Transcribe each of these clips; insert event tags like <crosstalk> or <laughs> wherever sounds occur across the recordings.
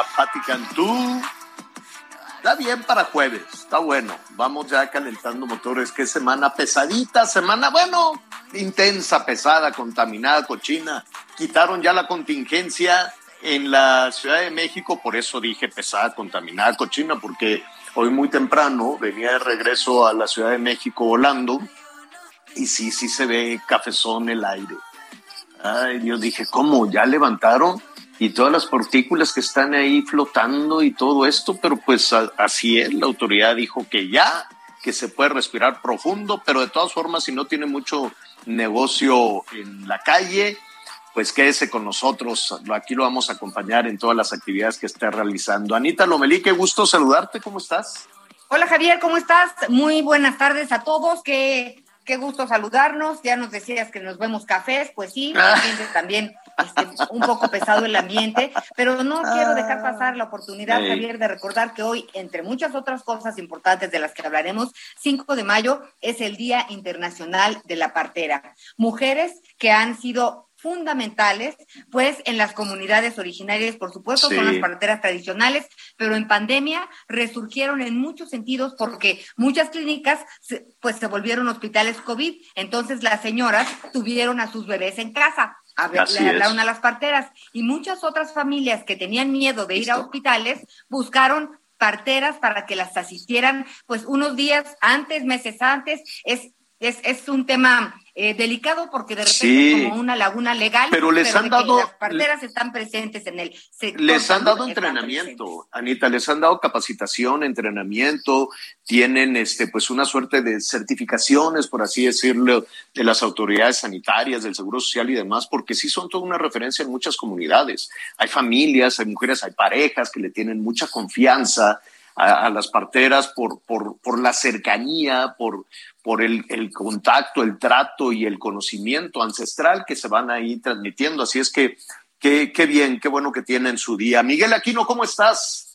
La Pati Cantú. Está bien para jueves, está bueno. Vamos ya calentando motores. Qué semana pesadita, semana, bueno, intensa, pesada, contaminada, cochina. Quitaron ya la contingencia en la Ciudad de México, por eso dije pesada, contaminada, cochina, porque hoy muy temprano venía de regreso a la Ciudad de México volando y sí, sí se ve cafezón el aire. Ay, yo dije, ¿cómo? ¿Ya levantaron? Y todas las partículas que están ahí flotando y todo esto, pero pues a- así es, la autoridad dijo que ya, que se puede respirar profundo, pero de todas formas, si no tiene mucho negocio en la calle, pues quédese con nosotros. Aquí lo vamos a acompañar en todas las actividades que esté realizando. Anita Lomelí, qué gusto saludarte, ¿cómo estás? Hola Javier, ¿cómo estás? Muy buenas tardes a todos. Qué, qué gusto saludarnos. Ya nos decías que nos vemos cafés, pues sí, Ah. también este, un poco pesado el ambiente, pero no quiero dejar pasar la oportunidad, Sí. Javier, de recordar que hoy, entre muchas otras cosas importantes de las que hablaremos, 5 de mayo es el Día Internacional de la Partera. Mujeres que han sido fundamentales, pues en las comunidades originarias, por supuesto, Sí. son las parteras tradicionales, pero en pandemia resurgieron en muchos sentidos porque muchas clínicas pues se volvieron hospitales COVID, entonces las señoras tuvieron a sus bebés en casa. A ver, Así le es. hablaron a las parteras y muchas otras familias que tenían miedo de ir a hospitales buscaron parteras para que las asistieran pues unos días antes, meses antes. Es, es, es un tema eh, delicado porque de repente Sí. como una laguna legal, Pero les han dado- las parteras están presentes en el sector Les han dado entrenamiento, presentes. Anita, les han dado capacitación, entrenamiento, tienen este pues una suerte de certificaciones, por así decirlo, de las autoridades sanitarias, del Seguro Social y demás, porque sí son toda una referencia en muchas comunidades. Hay familias, hay mujeres, hay parejas que le tienen mucha confianza a, las parteras por, por, por la cercanía, por, por el, el contacto, el trato y el conocimiento ancestral que se van ahí transmitiendo. Así es que qué bien, qué bueno que tienen su día. Miguel Aquino, ¿cómo estás?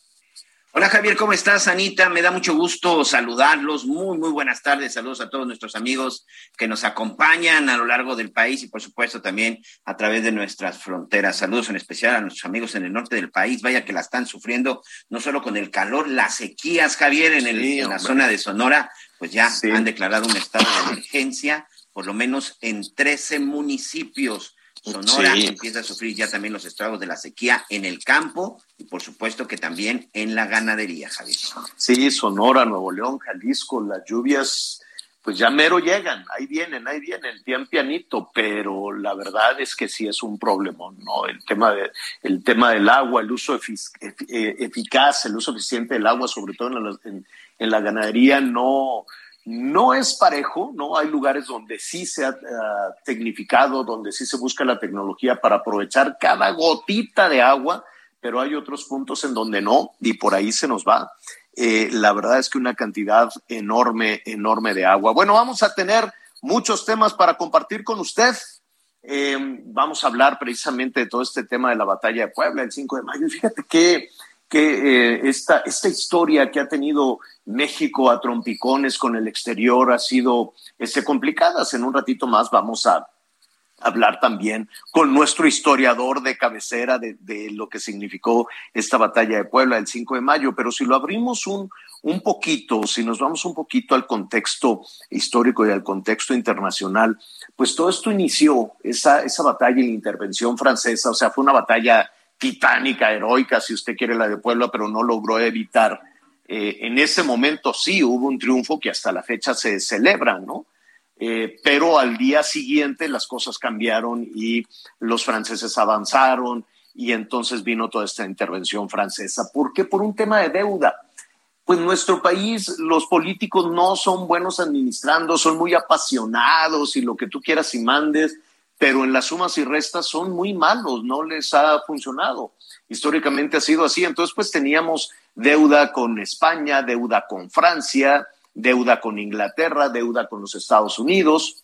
Hola Javier, ¿cómo estás, Anita? Me da mucho gusto saludarlos. Muy, muy buenas tardes. Saludos a todos nuestros amigos que nos acompañan a lo largo del país y, por supuesto, también a través de nuestras fronteras. Saludos en especial a nuestros amigos en el norte del país. Vaya que la están sufriendo, no solo con el calor, las sequías, Javier, en, el- Sí, en la zona de Sonora, pues ya Sí. han declarado un estado de emergencia, por lo menos en 13 municipios. Sonora Sí. empieza a sufrir ya también los estragos de la sequía en el campo y por supuesto que también en la ganadería, Javier. Sí, Sonora, Nuevo León, Jalisco, las lluvias, pues ya mero llegan, ahí vienen, ahí vienen, pian pianito, pero la verdad es que sí es un problemón, ¿no? El tema, de, el tema del agua, el uso efic- efi- eh, eficaz, el uso eficiente del agua, sobre todo en la, en- en la ganadería, no, no es parejo, ¿no? Hay lugares donde sí se ha ah, tecnificado, donde sí se busca la tecnología para aprovechar cada gotita de agua, pero hay otros puntos en donde no, y por ahí se nos va. Eh, la verdad es que una cantidad enorme, enorme de agua. Bueno, vamos a tener muchos temas para compartir con usted. Eh, vamos a hablar precisamente de todo este tema de la batalla de Puebla el 5 de mayo. Fíjate que, que eh, esta, esta historia que ha tenido México a trompicones con el exterior ha sido este, complicadas. En un ratito más vamos a, hablar también con nuestro historiador de cabecera de, lo que significó esta batalla de Puebla el 5 de mayo, pero si lo abrimos un, un poquito, si nos vamos un poquito al contexto histórico y al contexto internacional, pues todo esto inició, esa, esa batalla y la intervención francesa, o sea, fue una batalla titánica, heroica, si usted quiere la de Puebla, pero no logró evitar. Eh, en ese momento sí hubo un triunfo que hasta la fecha se celebra, ¿no? Eh, pero al día siguiente las cosas cambiaron y los franceses avanzaron y entonces vino toda esta intervención francesa. ¿Por qué? Por un tema de deuda. Pues nuestro país, los políticos no son buenos administrando, son muy apasionados y lo que tú quieras y mandes, pero en las sumas y restas son muy malos, no les ha funcionado. Históricamente ha sido así. Entonces, pues teníamos deuda con España, deuda con Francia, deuda con Inglaterra, deuda con los Estados Unidos.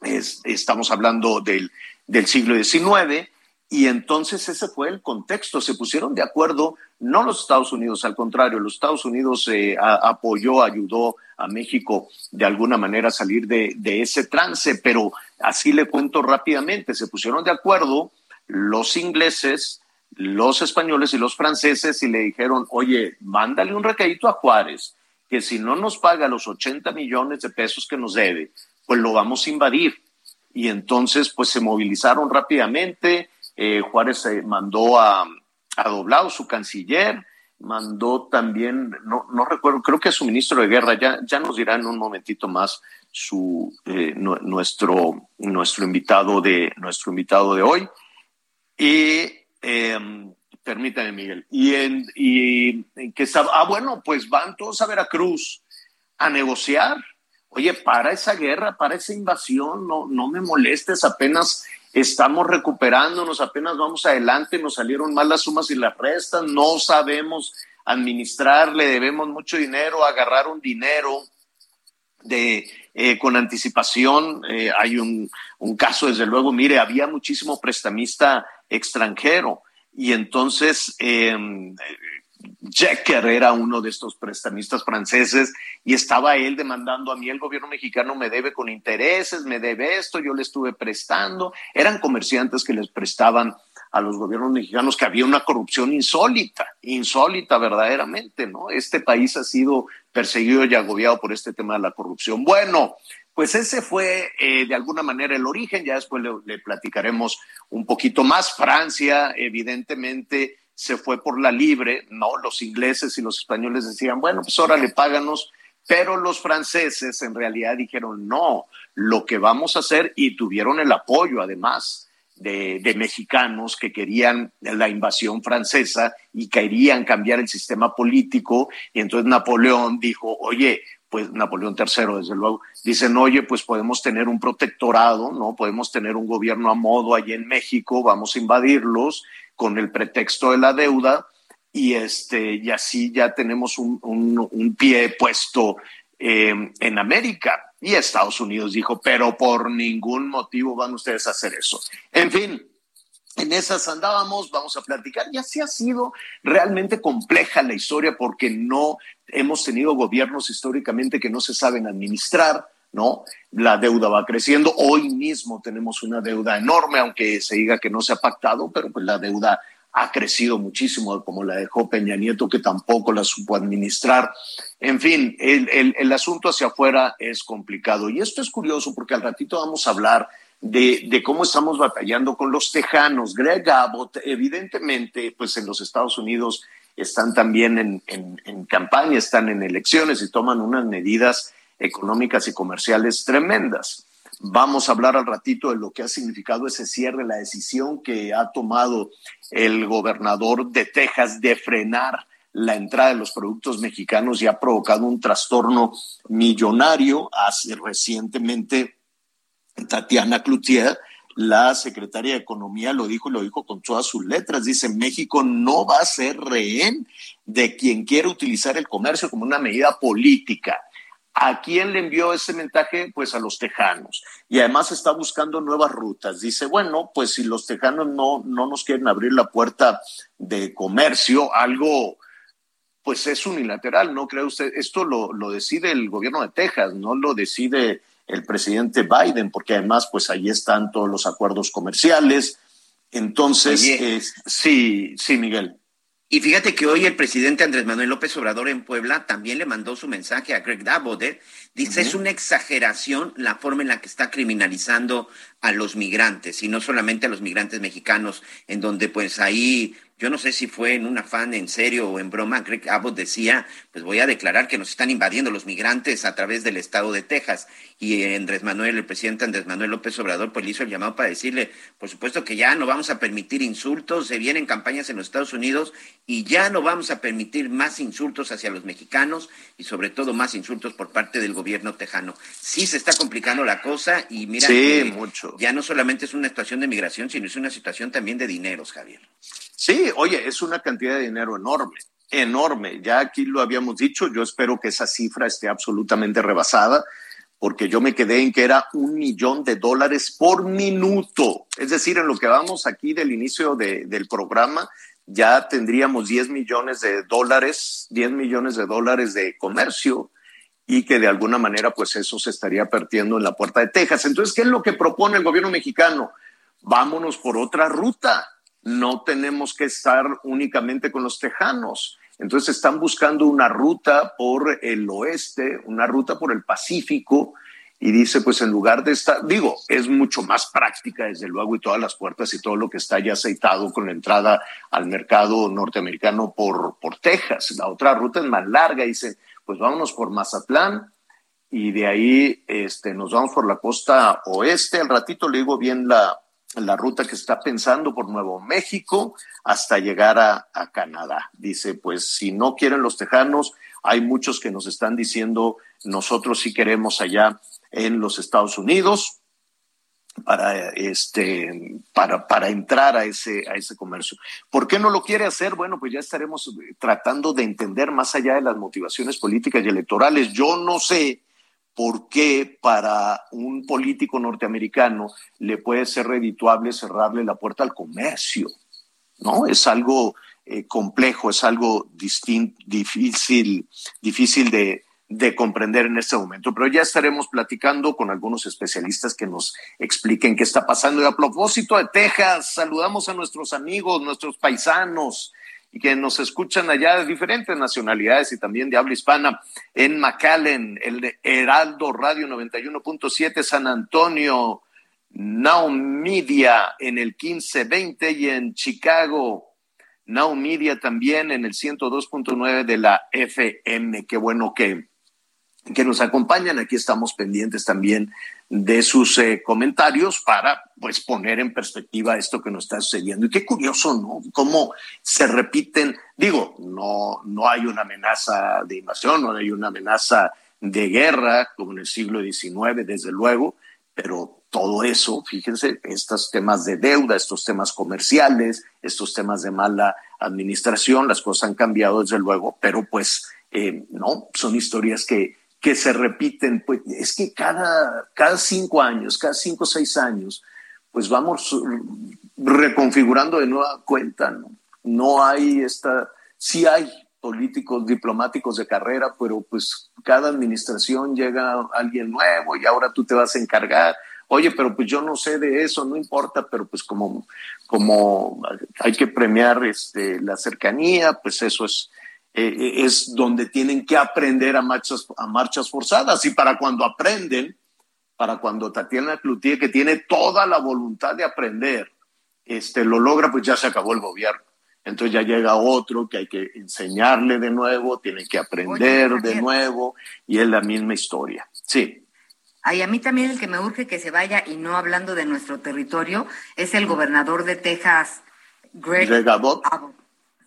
Es, estamos hablando del, del siglo XIX. Y entonces ese fue el contexto. Se pusieron de acuerdo, no los Estados Unidos, al contrario, los Estados Unidos eh, a, apoyó, ayudó a México de alguna manera a salir de, de ese trance, pero así le cuento rápidamente, se pusieron de acuerdo los ingleses, los españoles y los franceses y le dijeron, oye, mándale un recadito a Juárez, que si no nos paga los 80 millones de pesos que nos debe, pues lo vamos a invadir. Y entonces, pues se movilizaron rápidamente. Eh, Juárez mandó a, a Doblado, su canciller, mandó también, no, no recuerdo, creo que a su ministro de guerra, ya, ya nos dirá en un momentito más su, eh, nuestro, nuestro, invitado de, nuestro invitado de hoy. Y eh, Miguel. Y, en, y que estaba, ah, bueno, pues van todos a Veracruz a negociar. Oye, para esa guerra, para esa invasión, no, no me molestes, apenas estamos recuperándonos, apenas vamos adelante, nos salieron mal las sumas y las restas, no sabemos administrar, le debemos mucho dinero, agarrar un dinero de, eh, con anticipación. Eh, hay un, un caso, desde luego, mire, había muchísimo prestamista extranjero y entonces eh, Jecker era uno de estos prestamistas franceses y estaba él demandando a mí, el gobierno mexicano me debe con intereses, me debe esto, yo le estuve prestando. Eran comerciantes que les prestaban a los gobiernos mexicanos que había una corrupción insólita, insólita verdaderamente, ¿no? Este país ha sido perseguido y agobiado por este tema de la corrupción. Bueno, pues ese fue eh, de alguna manera el origen, ya después le, le, platicaremos un poquito más. Francia, evidentemente, se fue por la libre, ¿no? Los ingleses y los españoles decían, bueno, pues órale, páganos, pero los franceses en realidad dijeron, no, lo que vamos a hacer, y tuvieron el apoyo además de, de mexicanos que querían la invasión francesa y querían cambiar el sistema político, y entonces Napoleón dijo, oye, pues Napoleón III, desde luego, dicen, oye, pues podemos tener un protectorado, ¿no? Podemos tener un gobierno a modo allí en México, vamos a invadirlos con el pretexto de la deuda y, este, y así ya tenemos un, un, pie puesto eh, en América. Y Estados Unidos dijo, pero por ningún motivo van ustedes a hacer eso. En fin, en esas andábamos, vamos a platicar, y así ha sido realmente compleja la historia porque no hemos tenido gobiernos históricamente que no se saben administrar, ¿no? La deuda va creciendo, hoy mismo tenemos una deuda enorme, aunque se diga que no se ha pactado, pero pues la deuda ha crecido muchísimo, como la dejó Peña Nieto, que tampoco la supo administrar. En fin, el, asunto hacia afuera es complicado. Y esto es curioso porque al ratito vamos a hablar de, cómo estamos batallando con los tejanos. Greg Abbott, evidentemente, pues en los Estados Unidos están también en, campaña, están en elecciones y toman unas medidas económicas y comerciales tremendas. Vamos a hablar al ratito de lo que ha significado ese cierre, la decisión que ha tomado el gobernador de Texas de frenar la entrada de los productos mexicanos y ha provocado un trastorno millonario. Hace recientemente Tatiana Cloutier, la secretaria de Economía, lo dijo y lo dijo con todas sus letras. Dice, México no va a ser rehén de quien quiere utilizar el comercio como una medida política. ¿A quién le envió ese mensaje? Pues a los tejanos. Y además está buscando nuevas rutas. Dice, bueno, pues si los tejanos no, no nos quieren abrir la puerta de comercio, algo pues es unilateral, ¿no cree usted? Esto lo, lo decide el gobierno de Texas, no lo decide el presidente Biden, porque además pues ahí están todos los acuerdos comerciales. Entonces, eh, sí, sí, Miguel. Y fíjate que hoy el presidente Andrés Manuel López Obrador en Puebla también le mandó su mensaje a Greg Abbott. ¿eh? Dice, es una exageración la forma en la que está criminalizando a los migrantes, y no solamente a los migrantes mexicanos, en donde pues ahí, yo no sé si fue en un afán en serio o en broma, Greg Abbott decía, pues voy a declarar que nos están invadiendo los migrantes a través del estado de Texas. Y Andrés Manuel, el presidente Andrés Manuel López Obrador, pues le hizo el llamado para decirle, por supuesto que ya no vamos a permitir insultos, se vienen campañas en los Estados Unidos y ya no vamos a permitir más insultos hacia los mexicanos y sobre todo más insultos por parte del gobierno tejano. Sí se está complicando la cosa y mira Sí, que mucho. Ya no solamente es una situación de migración, sino es una situación también de dineros, Javier. Sí, oye, es una cantidad de dinero enorme, enorme. Ya aquí lo habíamos dicho, yo espero que esa cifra esté absolutamente rebasada, porque yo me quedé en que era un millón de dólares por minuto. Es decir, en lo que vamos aquí del inicio de- del programa, ya tendríamos 10 millones de dólares, 10 millones de dólares de comercio y que de alguna manera pues eso se estaría perdiendo en la puerta de Texas. Entonces, ¿qué es lo que propone el gobierno mexicano? Vámonos por otra ruta. No tenemos que estar únicamente con los tejanos. Entonces están buscando una ruta por el oeste, una ruta por el Pacífico, y dice, pues en lugar de estar, digo, es mucho más práctica, desde luego, y todas las puertas y todo lo que está ya aceitado con la entrada al mercado norteamericano por, por Texas. La otra ruta es más larga, dice, pues vámonos por Mazatlán, y de ahí este, nos vamos por la costa oeste. Al ratito le digo bien la, la ruta que está pensando por Nuevo México hasta llegar a, a Canadá. Dice, pues si no quieren los tejanos, hay muchos que nos están diciendo, nosotros sí queremos allá en los Estados Unidos para este para, para entrar a ese a ese comercio. ¿Por qué no lo quiere hacer? Bueno, pues ya estaremos tratando de entender más allá de las motivaciones políticas y electorales. Yo no sé por qué para un político norteamericano le puede ser redituable cerrarle la puerta al comercio. ¿No? Es algo eh, complejo, es algo distinto, difícil, difícil de, de comprender en este momento. Pero ya estaremos platicando con algunos especialistas que nos expliquen qué está pasando. Y a propósito de Texas, saludamos a nuestros amigos, nuestros paisanos y que nos escuchan allá de diferentes nacionalidades y también de habla hispana en McAllen, el de Heraldo Radio 91.7 San Antonio, Now Media en el 1520 y en Chicago, Now Media también en el 102.9 de la FM. Qué bueno que, que nos acompañan. Aquí estamos pendientes también de sus eh, comentarios para pues poner en perspectiva esto que nos está sucediendo. Y qué curioso, ¿no? Cómo se repiten, digo, no, no hay una amenaza de invasión, no hay una amenaza de guerra como en el siglo XIX, desde luego, pero todo eso, fíjense, estos temas de deuda, estos temas comerciales, estos temas de mala administración, las cosas han cambiado desde luego, pero pues eh, no, son historias que, que se repiten, pues es que cada, cada cinco años, cada cinco o seis años, pues vamos reconfigurando de nueva cuenta, ¿no? No hay esta, sí hay políticos diplomáticos de carrera, pero pues cada administración llega alguien nuevo y ahora tú te vas a encargar. Oye, pero pues yo no sé de eso, no importa, pero pues como, como hay que premiar este, la cercanía, pues eso es, eh, es donde tienen que aprender a marchas, a marchas forzadas. Y para cuando aprenden, para cuando Tatiana Cloutier, que tiene toda la voluntad de aprender, este, lo logra, pues ya se acabó el gobierno. Entonces ya llega otro que hay que enseñarle de nuevo, tiene que aprender Oye, de nuevo y es la misma historia. Sí. Ay, a mí también el que me urge que se vaya, y no hablando de nuestro territorio, es el gobernador de Texas, Greg, Greg Abbott. Abbott.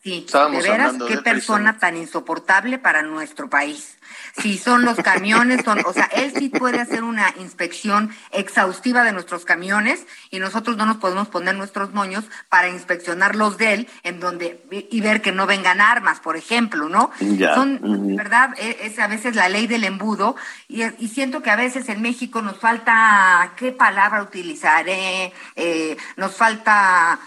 Sí, Estábamos de veras, qué de persona prisión. tan insoportable para nuestro país. Si son los camiones, son, o sea, él sí puede hacer una inspección exhaustiva de nuestros camiones y nosotros no nos podemos poner nuestros moños para inspeccionar los de él, en donde y ver que no vengan armas, por ejemplo, ¿no? Ya, Son. ¿verdad? E- Es, a veces la ley del embudo y, y siento que a veces en México nos falta, ¿qué palabra utilizaré? Eh, nos falta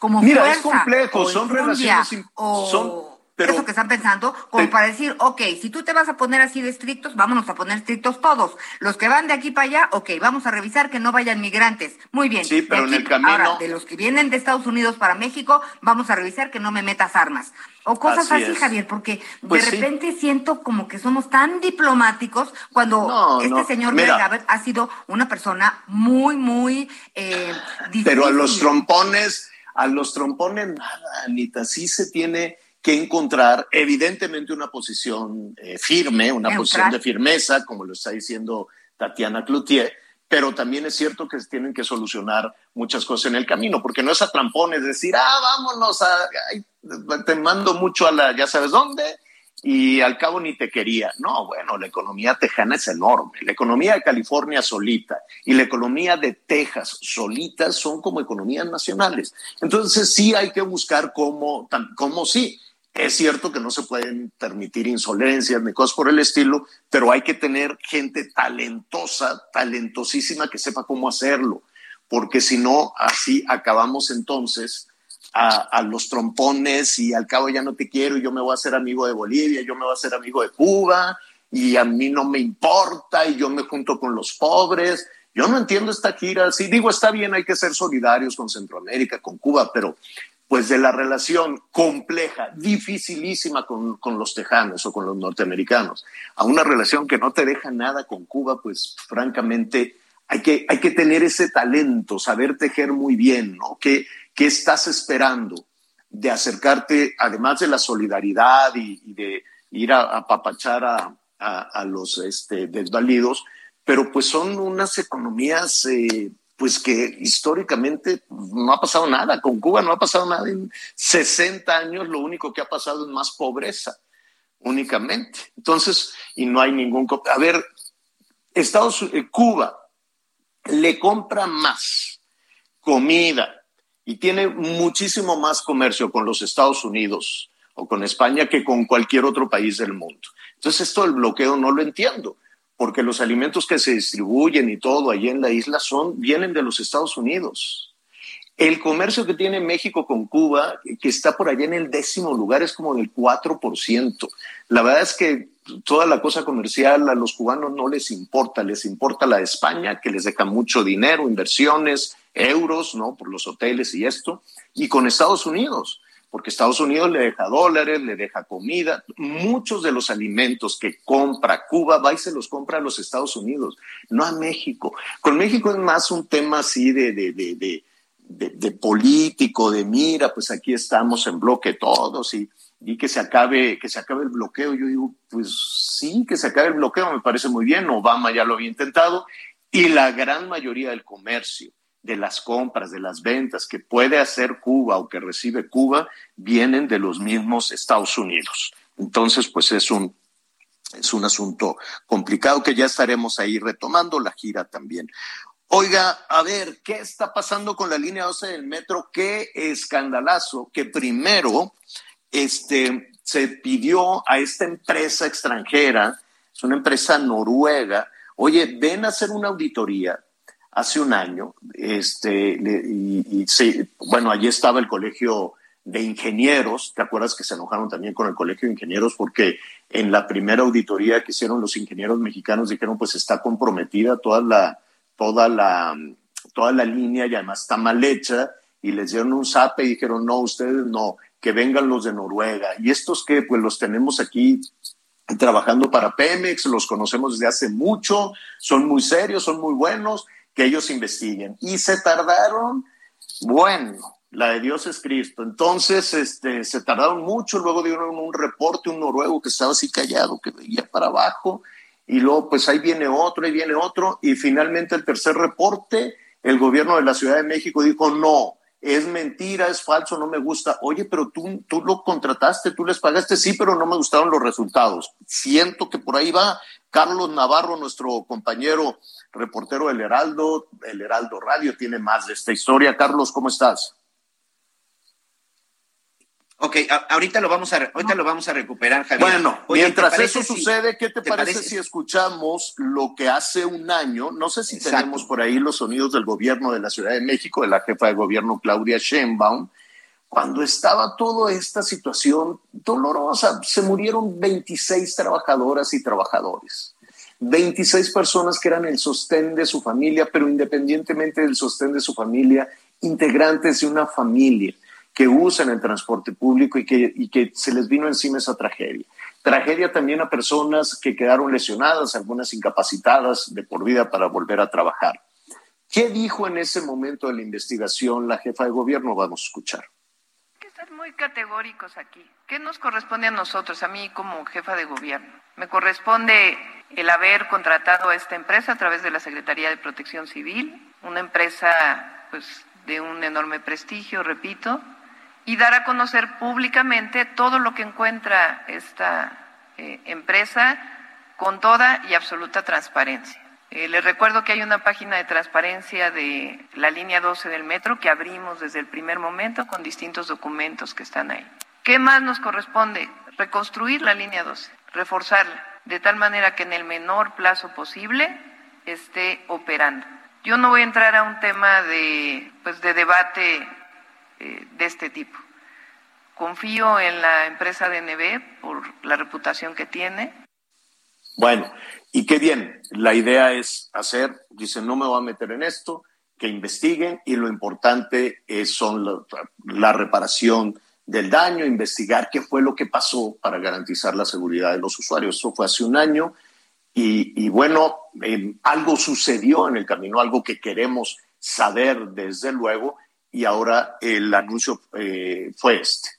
como Mira, fuerza, es complejo, son relaciones, o- son, Pero- eso que están pensando, como Te- para decir, ok, si tú te vas a poner así de estrictos, vámonos a poner estrictos todos. Los que van de aquí para allá, ok, vamos a revisar que no vayan migrantes. Muy bien. Sí, pero en el camino- Ahora, de los que vienen de Estados Unidos para México, vamos a revisar que no me metas armas. O cosas Así. Javier, porque Pues de sí. repente siento como que somos tan diplomáticos cuando No, este no. señor. Greg ha sido una persona muy, muy eh, difícil. Pero a los trompones, a los trompones nada, Anita, sí se tiene que encontrar evidentemente una posición eh, firme, una posición de firmeza, como lo está diciendo Tatiana Cloutier, pero también es cierto que se tienen que solucionar muchas cosas en el camino, porque no es a trampones decir, ah, vámonos, a, ay, te mando mucho a la, ya sabes dónde, y al cabo ni te quería. No, bueno, la economía tejana es enorme. La economía de California solita y la economía de Texas solita son como economías nacionales. Entonces sí hay que buscar cómo, cómo sí. Es cierto que no se pueden permitir insolencias ni cosas por el estilo, pero hay que tener gente talentosa, talentosísima que sepa cómo hacerlo, porque si no, así acabamos entonces a, los trompones y al cabo ya no te quiero y yo me voy a hacer amigo de Bolivia, yo me voy a hacer amigo de Cuba y a mí no me importa y yo me junto con los pobres. Yo no entiendo esta gira. Sí, digo, está bien, hay que ser solidarios con Centroamérica, con Cuba, pero pues de la relación compleja, dificilísima con, con los tejanos o con los norteamericanos, a una relación que no te deja nada con Cuba, pues francamente hay que, hay que tener ese talento, saber tejer muy bien, ¿no? ¿Qué, qué estás esperando de acercarte, además de la solidaridad y, y de ir a apapachar a, a, a los este, desvalidos? Pero pues son unas economías eh, pues que históricamente no ha pasado nada. Con Cuba no ha pasado nada en 60 años. Lo único que ha pasado es más pobreza, únicamente. Entonces, y no hay ningún... A ver, Estados eh, Cuba le compra más comida y tiene muchísimo más comercio con los Estados Unidos o con España que con cualquier otro país del mundo. Entonces, esto del bloqueo no lo entiendo porque los alimentos que se distribuyen y todo allí en la isla son, vienen de los Estados Unidos. El comercio que tiene México con Cuba, que está por allá en el décimo lugar, es como del 4%. La verdad es que toda la cosa comercial a los cubanos no les importa, les importa la España, que les deja mucho dinero, inversiones, euros, ¿no? Por los hoteles y esto, y con Estados Unidos porque Estados Unidos le deja dólares, le deja comida. Muchos de los alimentos que compra Cuba va y se los compra a los Estados Unidos, no a México. Con México es más un tema así de, de, de, de político, de mira, pues aquí estamos en bloque todos y, y que se acabe, que se acabe el bloqueo. Yo digo, pues sí, que se acabe el bloqueo, me parece muy bien. Obama ya lo había intentado y la gran mayoría del comercio de las compras, de las ventas que puede hacer Cuba o que recibe Cuba, vienen de los mismos Estados Unidos. Entonces, pues es un, es un asunto complicado que ya estaremos ahí retomando la gira también. Oiga, a ver, ¿qué está pasando con la línea 12 del metro? Qué escandalazo que primero este, se pidió a esta empresa extranjera, es una empresa noruega, oye, ven a hacer una auditoría hace un año, este, y, y sí, bueno, allí estaba el colegio de ingenieros, ¿te acuerdas que se enojaron también con el colegio de ingenieros? Porque en la primera auditoría que hicieron los ingenieros mexicanos dijeron, pues está comprometida toda la, toda la, toda la línea y además está mal hecha, y les dieron un zape y dijeron, no, ustedes no, que vengan los de Noruega. Y estos que, pues los tenemos aquí trabajando para Pemex, los conocemos desde hace mucho, son muy serios, son muy buenos, que ellos investiguen. Y se tardaron, bueno, la de Dios es Cristo. Entonces, este, se tardaron mucho, luego dieron un reporte, un noruego que estaba así callado, que veía para abajo, y luego pues ahí viene otro, ahí viene otro, y finalmente el tercer reporte, el gobierno de la Ciudad de México dijo, no, es mentira, es falso, no me gusta. Oye, pero tú, tú lo contrataste, tú les pagaste, sí, pero no me gustaron los resultados. Siento que por ahí va Carlos Navarro, nuestro compañero reportero del Heraldo, el Heraldo Radio, tiene más de esta historia. Carlos, ¿cómo estás? Ok, a- ahorita lo vamos a ahorita lo vamos a recuperar, Javier. Bueno, Oye, ¿te mientras eso si- sucede, ¿qué te, te parece, parece si escuchamos lo que hace un año? No sé si Exacto. tenemos por ahí los sonidos del gobierno de la Ciudad de México, de la jefa de gobierno Claudia Sheinbaum, cuando estaba toda esta situación dolorosa, se murieron 26 trabajadoras y trabajadores. 26 personas que eran el sostén de su familia, pero independientemente del sostén de su familia, integrantes de una familia que usan el transporte público y que, y que se les vino encima esa tragedia. Tragedia también a personas que quedaron lesionadas, algunas incapacitadas de por vida para volver a trabajar. ¿Qué dijo en ese momento de la investigación la jefa de gobierno? Vamos a escuchar. Hay que ser muy categóricos aquí. ¿Qué nos corresponde a nosotros, a mí como jefa de gobierno? Me corresponde el haber contratado a esta empresa a través de la Secretaría de Protección Civil, una empresa pues de un enorme prestigio, repito, y dar a conocer públicamente todo lo que encuentra esta eh, empresa con toda y absoluta transparencia. Eh, les recuerdo que hay una página de transparencia de la línea 12 del metro que abrimos desde el primer momento con distintos documentos que están ahí. ¿Qué más nos corresponde? Reconstruir la línea 12, reforzarla, de tal manera que en el menor plazo posible esté operando. Yo no voy a entrar a un tema de, pues, de debate eh, de este tipo. Confío en la empresa DNB por la reputación que tiene. Bueno, y qué bien, la idea es hacer, dice, no me voy a meter en esto, que investiguen y lo importante es son la, la reparación del daño, investigar qué fue lo que pasó para garantizar la seguridad de los usuarios. Eso fue hace un año y, y bueno, eh, algo sucedió en el camino, algo que queremos saber desde luego y ahora el anuncio eh, fue este.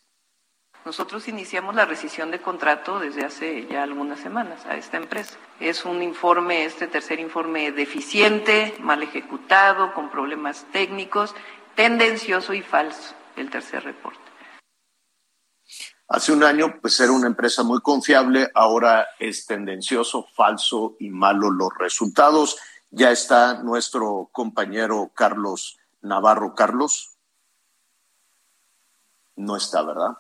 Nosotros iniciamos la rescisión de contrato desde hace ya algunas semanas a esta empresa. Es un informe, este tercer informe deficiente, mal ejecutado, con problemas técnicos, tendencioso y falso, el tercer reporte. Hace un año, pues era una empresa muy confiable, ahora es tendencioso, falso y malo los resultados. Ya está nuestro compañero Carlos Navarro. Carlos, no está, ¿verdad?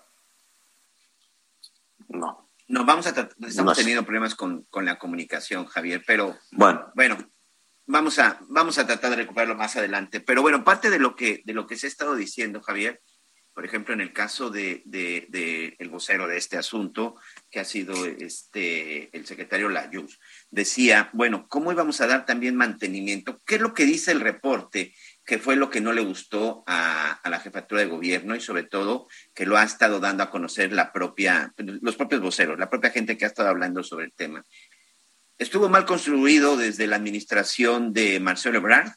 No. No, vamos a estamos No teniendo problemas con, con la comunicación, Javier, pero Bueno, bueno, vamos a, vamos a tratar de recuperarlo más adelante. Pero bueno, parte de lo que, de lo que se ha estado diciendo, Javier, por ejemplo, en el caso de, de- de el vocero de este asunto, que ha sido este el secretario Layuz, decía, bueno, ¿cómo íbamos a dar también mantenimiento? ¿Qué es lo que dice el reporte? Que fue lo que no le gustó a, la jefatura de gobierno y sobre todo que lo ha estado dando a conocer la propia, los propios voceros, la propia gente que ha estado hablando sobre el tema. Estuvo mal construido desde la administración de Marcelo Ebrard,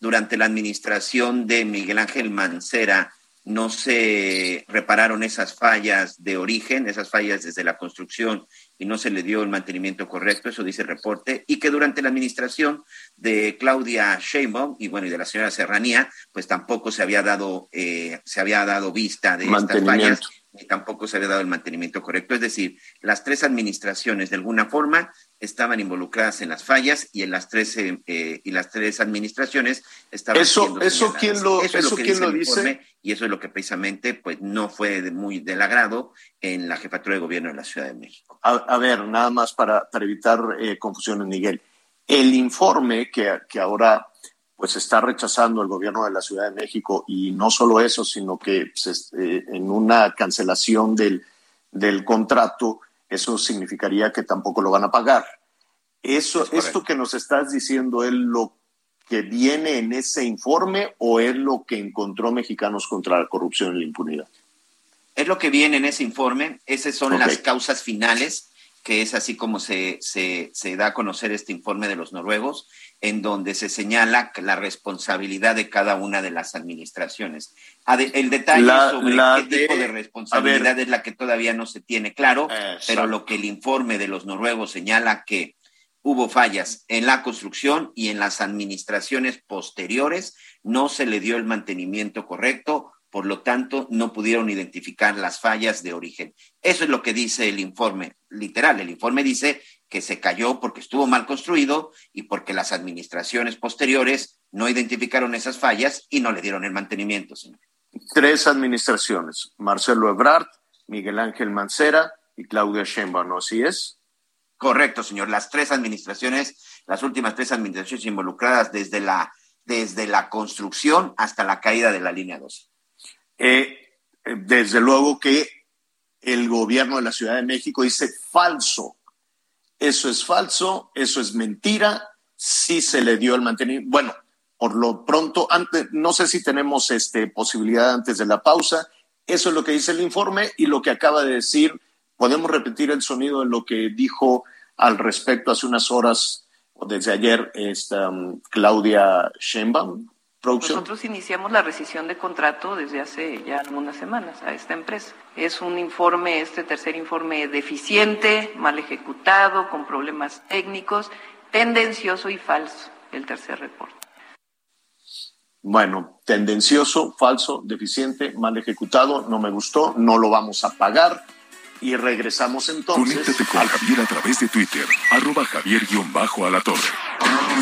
durante la administración de Miguel Ángel Mancera no se repararon esas fallas de origen, esas fallas desde la construcción y no se le dio el mantenimiento correcto, eso dice el reporte, y que durante la administración de Claudia Sheinbaum y bueno y de la señora Serranía, pues tampoco se había dado eh, se había dado vista de estas fallas y tampoco se había dado el mantenimiento correcto, es decir, las tres administraciones de alguna forma estaban involucradas en las fallas y en las tres eh, eh, y las tres administraciones estaban Eso- eso quién lo- Eso es eso que quién dice lo el dice. informe, y eso es lo que precisamente pues no fue de muy del agrado en la jefatura de gobierno de la Ciudad de México. a, a ver, nada más para, para evitar eh, confusiones, Miguel. El informe que, que ahora pues está rechazando el gobierno de la Ciudad de México. Y no solo eso, sino que pues, eh, en una cancelación del, del contrato, eso significaría que tampoco lo van a pagar. Eso, Es esto que nos estás diciendo es lo que viene en ese informe o es lo que encontró Mexicanos contra la corrupción y la impunidad. Es lo que viene en ese informe, esas son las causas finales, que es así como se, se, se da a conocer este informe de los noruegos, en donde se señala la responsabilidad de cada una de las administraciones. El detalle La- sobre la qué de- tipo de responsabilidad ver. es la que todavía no se tiene claro, pero lo que el informe de los noruegos señala que hubo fallas en la construcción y en las administraciones posteriores, no se le dio el mantenimiento correcto, por lo tanto, no pudieron identificar las fallas de origen. Eso es lo que dice el informe, literal. El informe dice que se cayó porque estuvo mal construido y porque las administraciones posteriores no identificaron esas fallas y no le dieron el mantenimiento, señor. tres administraciones, Marcelo Ebrard, Miguel Ángel Mancera y Claudia Sheinbaum, ¿no? ¿Así es? Correcto, señor. Las tres administraciones, las últimas tres administraciones involucradas desde la, desde la construcción hasta la caída de la línea 12. Eh, eh, desde luego que el gobierno de la Ciudad de México dice falso. Eso es falso, eso es mentira, sí se le dio el mantenimiento. Bueno, por lo pronto, antes, no sé si tenemos este, posibilidad antes de la pausa. Eso es lo que dice el informe y lo que acaba de decir. Podemos repetir el sonido de lo que dijo al respecto hace unas horas o desde ayer esta, um, Claudia Sheinbaum. Nosotros iniciamos la rescisión de contrato desde hace ya algunas semanas a esta empresa. Es un informe, este tercer informe, deficiente, mal ejecutado, con problemas técnicos, tendencioso y falso, el tercer reporte. Bueno, tendencioso, falso, deficiente, mal ejecutado, no me gustó, no lo vamos a pagar. Y regresamos entonces. Conéctate con Javier a través de Twitter, arroba javier-alatorre.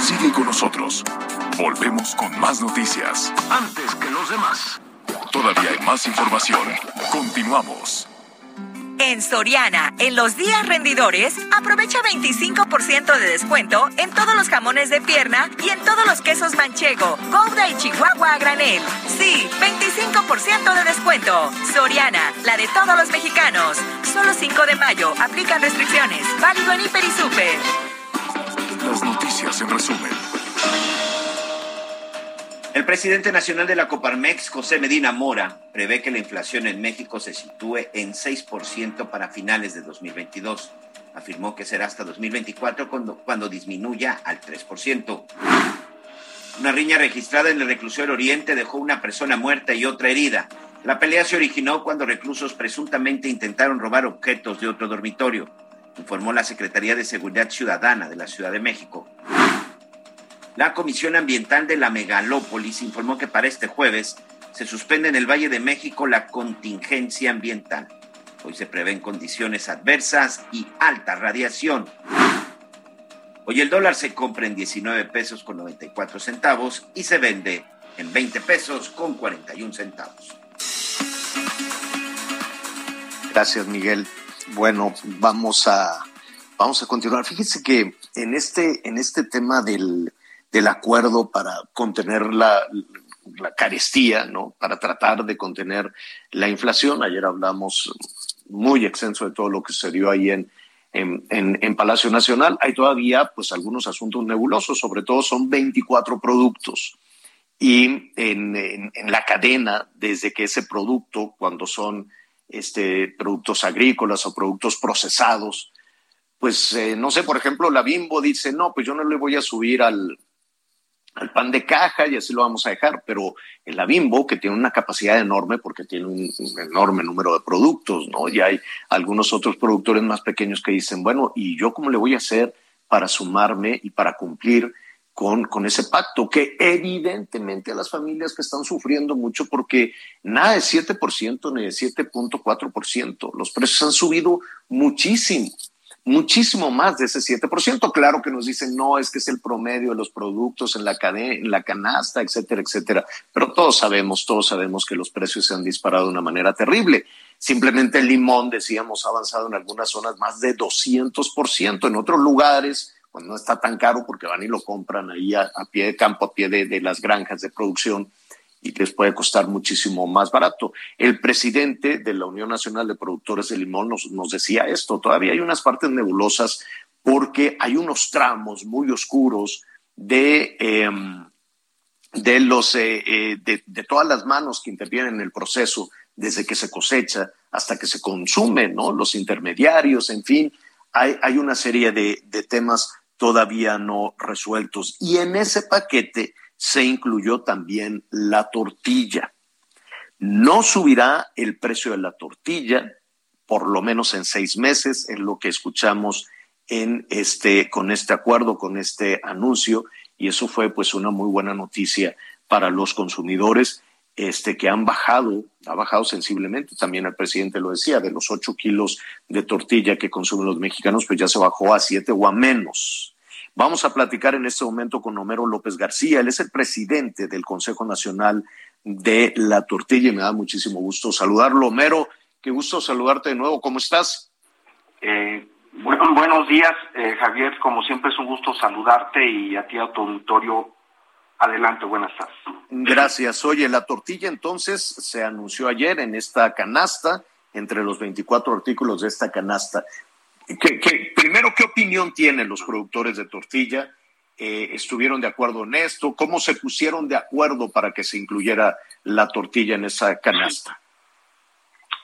Sigue con nosotros. Volvemos con más noticias. Antes que los demás. Todavía hay más información. Continuamos. En Soriana, en los días rendidores, aprovecha 25% de descuento en todos los jamones de pierna y en todos los quesos manchego, Gouda y Chihuahua a granel. Sí, 25% de descuento. Soriana, la de todos los mexicanos. Solo 5 de mayo, aplican restricciones. Válido en Hiper y Super. Las noticias en resumen. El presidente nacional de la Coparmex, José Medina Mora, prevé que la inflación en México se sitúe en 6% para finales de 2022. Afirmó que será hasta 2024 cuando, cuando disminuya al 3%. Una riña registrada en el reclusorio Oriente dejó una persona muerta y otra herida. La pelea se originó cuando reclusos presuntamente intentaron robar objetos de otro dormitorio, informó la Secretaría de Seguridad Ciudadana de la Ciudad de México. La Comisión Ambiental de la Megalópolis informó que para este jueves se suspende en el Valle de México la contingencia ambiental. Hoy se prevén condiciones adversas y alta radiación. Hoy el dólar se compra en 19 pesos con 94 centavos y se vende en 20 pesos con 41 centavos. Gracias, Miguel. Bueno, vamos a, vamos a continuar. Fíjense que en este, en este tema del, del acuerdo para contener la, la carestía, ¿no? Para tratar de contener la inflación. Ayer hablamos muy extenso de todo lo que sucedió ahí en, en, en, Palacio Nacional. Hay todavía pues algunos asuntos nebulosos, sobre todo son 24 productos. Y en, en la cadena, desde que ese producto, cuando son este, productos agrícolas o productos procesados, pues eh, no sé, por ejemplo, la Bimbo dice, no, pues yo no le voy a subir al, al pan de caja y así lo vamos a dejar, pero en la Bimbo, que tiene una capacidad enorme porque tiene un, un, enorme número de productos, ¿no? Y hay algunos otros productores más pequeños que dicen, bueno, ¿y yo cómo le voy a hacer para sumarme y para cumplir con, con ese pacto? Que evidentemente a las familias que están sufriendo mucho porque nada de 7% ni de 7.4%, los precios han subido muchísimo muchísimo más de ese 7%. Claro que nos dicen, no, es que es el promedio de los productos en la, cadena, en la canasta, etcétera, etcétera. Pero todos sabemos, todos sabemos que los precios se han disparado de una manera terrible. Simplemente el limón, decíamos, ha avanzado en algunas zonas más de 200%. En otros lugares, cuando no está tan caro porque van y lo compran ahí a, a pie de campo, a pie de, de las granjas de producción, y les puede costar muchísimo más barato. El presidente de la Unión Nacional de Productores de Limón nos, decía esto, todavía hay unas partes nebulosas porque hay unos tramos muy oscuros de, eh, de, los, eh, eh, de, todas las manos que intervienen en el proceso, desde que se cosecha hasta que se consume, ¿no? Los intermediarios, en fin, hay, hay una serie de, de temas todavía no resueltos. Y en ese paquete se incluyó también la tortilla. No subirá el precio de la tortilla, por lo menos en seis meses, es lo que escuchamos en este, con este acuerdo, con este anuncio, y eso fue pues una muy buena noticia para los consumidores, este, que han bajado, ha bajado sensiblemente, también el presidente lo decía, de los ocho kilos de tortilla que consumen los mexicanos, pues ya se bajó a siete o a menos. Vamos a platicar en este momento con Homero López García. Él es el presidente del Consejo Nacional de la Tortilla y me da muchísimo gusto saludarlo. Homero, qué gusto saludarte de nuevo. ¿Cómo estás? Eh, bueno, buenos días, eh, Javier. Como siempre es un gusto saludarte y a ti a tu auditorio Adelante, buenas tardes. Gracias. Oye, la tortilla entonces se anunció ayer en esta canasta, entre los 24 artículos de esta canasta. ¿Qué, qué- primero, ¿qué opinión tienen los productores de tortilla? Eh, ¿Estuvieron de acuerdo en esto? ¿Cómo se pusieron de acuerdo para que se incluyera la tortilla en esa canasta?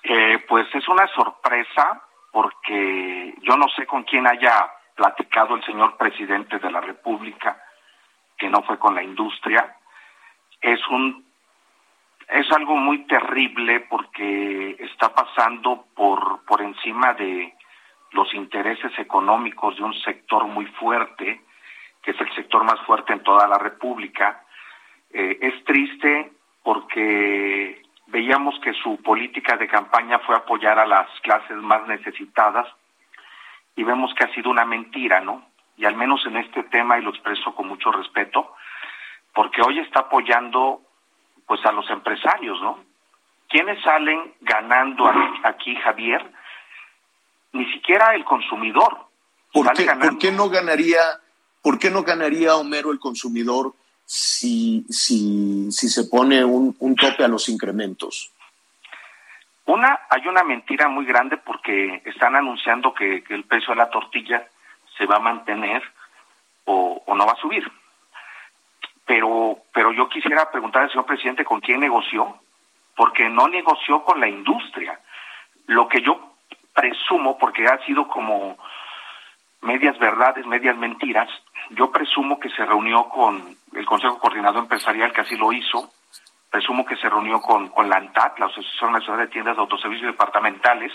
Eh, pues es una sorpresa porque yo no sé con quién haya platicado el señor presidente de la República, que no fue con la industria. Es un es algo muy terrible porque está pasando por por encima de los intereses económicos de un sector muy fuerte, que es el sector más fuerte en toda la República. Eh, es triste porque veíamos que su política de campaña fue apoyar a las clases más necesitadas y vemos que ha sido una mentira, ¿no? Y al menos en este tema, y lo expreso con mucho respeto, porque hoy está apoyando pues a los empresarios, ¿no? ¿Quiénes salen ganando aquí, aquí, Javier? Ni siquiera el consumidor. ¿Por qué, por qué no ganaría, por qué no ganaría Homero el consumidor si, si, si se pone un, un tope a los incrementos? Una, hay una mentira muy grande porque están anunciando que, que el precio de la tortilla se va a mantener o, o no va a subir. Pero, pero yo quisiera preguntar al señor presidente con quién negoció, porque no negoció con la industria. Lo que yo presumo, porque ha sido como medias verdades, medias mentiras, yo presumo que se reunió con el Consejo Coordinador Empresarial, que así lo hizo, presumo que se reunió con, con la ANTAT, la Asociación Nacional de Tiendas de Autoservicios Departamentales,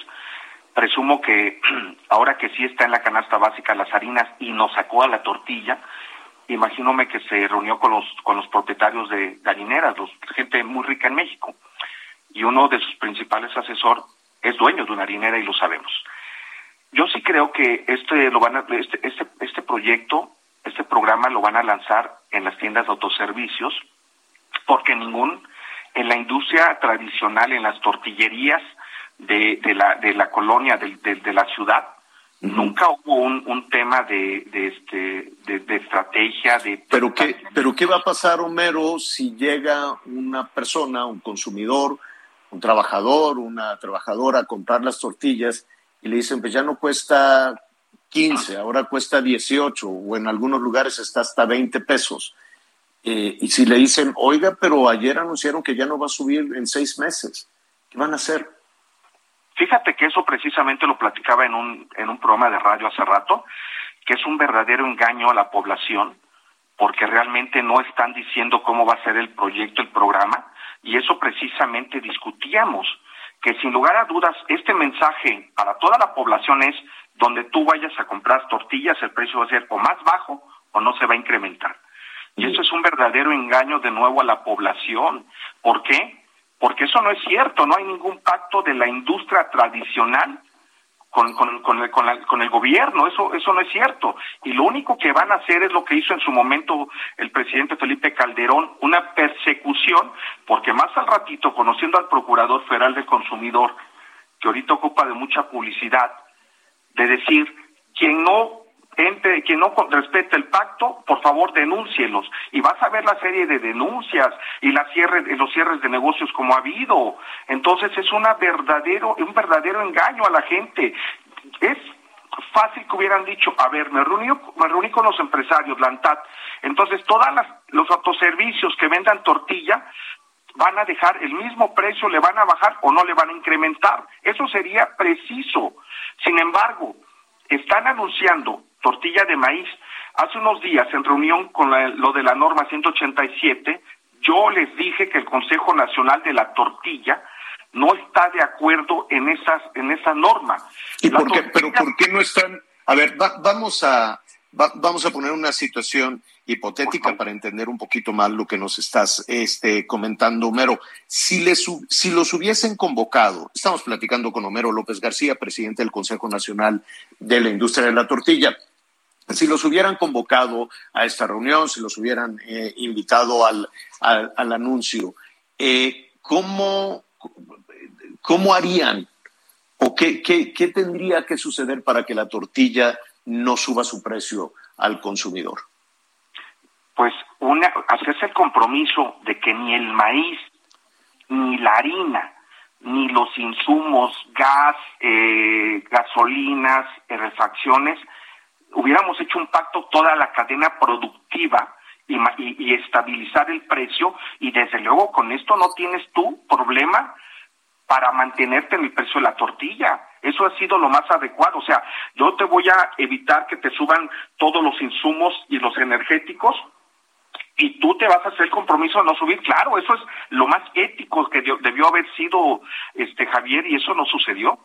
presumo que <clears throat> ahora que sí está en la canasta básica las harinas y nos sacó a la tortilla, imagínome que se reunió con los, con los propietarios de los, gente muy rica en México, y uno de sus principales asesores es dueño de una harinera y lo sabemos. Yo sí creo que este lo van a, este, este, este proyecto, este programa lo van a lanzar en las tiendas de autoservicios, porque ningún, en la industria tradicional, en las tortillerías de, de la, de la colonia, de, de- de la ciudad, nunca hubo un, un tema de, de, este, de, de estrategia, de... Pero qué, pero qué va a pasar, Homero, si llega una persona, un consumidor, un trabajador, una trabajadora a comprar las tortillas y le dicen, pues ya no cuesta 15, ahora cuesta 18 o en algunos lugares está hasta 20 pesos. Eh, y si le dicen, oiga, pero ayer anunciaron que ya no va a subir en seis meses, ¿qué van a hacer? Fíjate que eso precisamente lo platicaba en un, en un programa de radio hace rato, que es un verdadero engaño a la población, porque realmente no están diciendo cómo va a ser el proyecto, el programa, y eso precisamente discutíamos, que sin lugar a dudas este mensaje para toda la población es, donde tú vayas a comprar tortillas, el precio va a ser o más bajo o no se va a incrementar. Y eso es un verdadero engaño de nuevo a la población. ¿Por qué? Porque eso no es cierto, no hay ningún pacto de la industria tradicional con, con, con, el, con, la- con el gobierno, eso, eso no es cierto. Y lo único que van a hacer es lo que hizo en su momento el presidente Felipe Calderón, una persecución, porque más al ratito, conociendo al Procurador Federal del Consumidor, que ahorita ocupa de mucha publicidad, de decir, quien no entre, quien no respete el pacto, por favor denúncielos. Y vas a ver la serie de denuncias y los cierres de negocios como ha habido. Entonces es una verdadero, un verdadero engaño a la gente. Es fácil que hubieran dicho, a ver, me reuní, me reuní con los empresarios, la ANTAD. Entonces todas las, los autoservicios que vendan tortilla van a dejar el mismo precio, le van a bajar o no le van a incrementar. Eso sería preciso. Sin embargo, están anunciando tortilla de maíz. Hace unos días, en reunión con la- lo de la norma 187, yo les dije que el Consejo Nacional de la Tortilla no está de acuerdo en esas en esa norma. ¿Y La por qué? tortilla- Pero ¿por qué no están? A ver, va- vamos a va- vamos a poner una situación hipotética para entender un poquito más lo que nos estás este, comentando, Homero. Si les si los hubiesen convocado, estamos platicando con Homero López García, presidente del Consejo Nacional de la Industria de la Tortilla. Si los hubieran convocado a esta reunión, si los hubieran eh, invitado al, al, al anuncio, eh, ¿cómo, ¿cómo harían ¿O qué, qué, qué tendría que suceder para que la tortilla no suba su precio al consumidor? pues una, hacerse el compromiso de que ni el maíz, ni la harina, ni los insumos, gas, eh, gasolinas, eh, refacciones, hubiéramos hecho un pacto toda la cadena productiva y, y- y estabilizar el precio y desde luego con esto no tienes tú problema para mantenerte en el precio de la tortilla. Eso ha sido lo más adecuado. O sea, yo te voy a evitar que te suban todos los insumos y los energéticos y tú te vas a hacer el compromiso de no subir. Claro, eso es lo más ético que debió haber sido este Javier y eso no sucedió.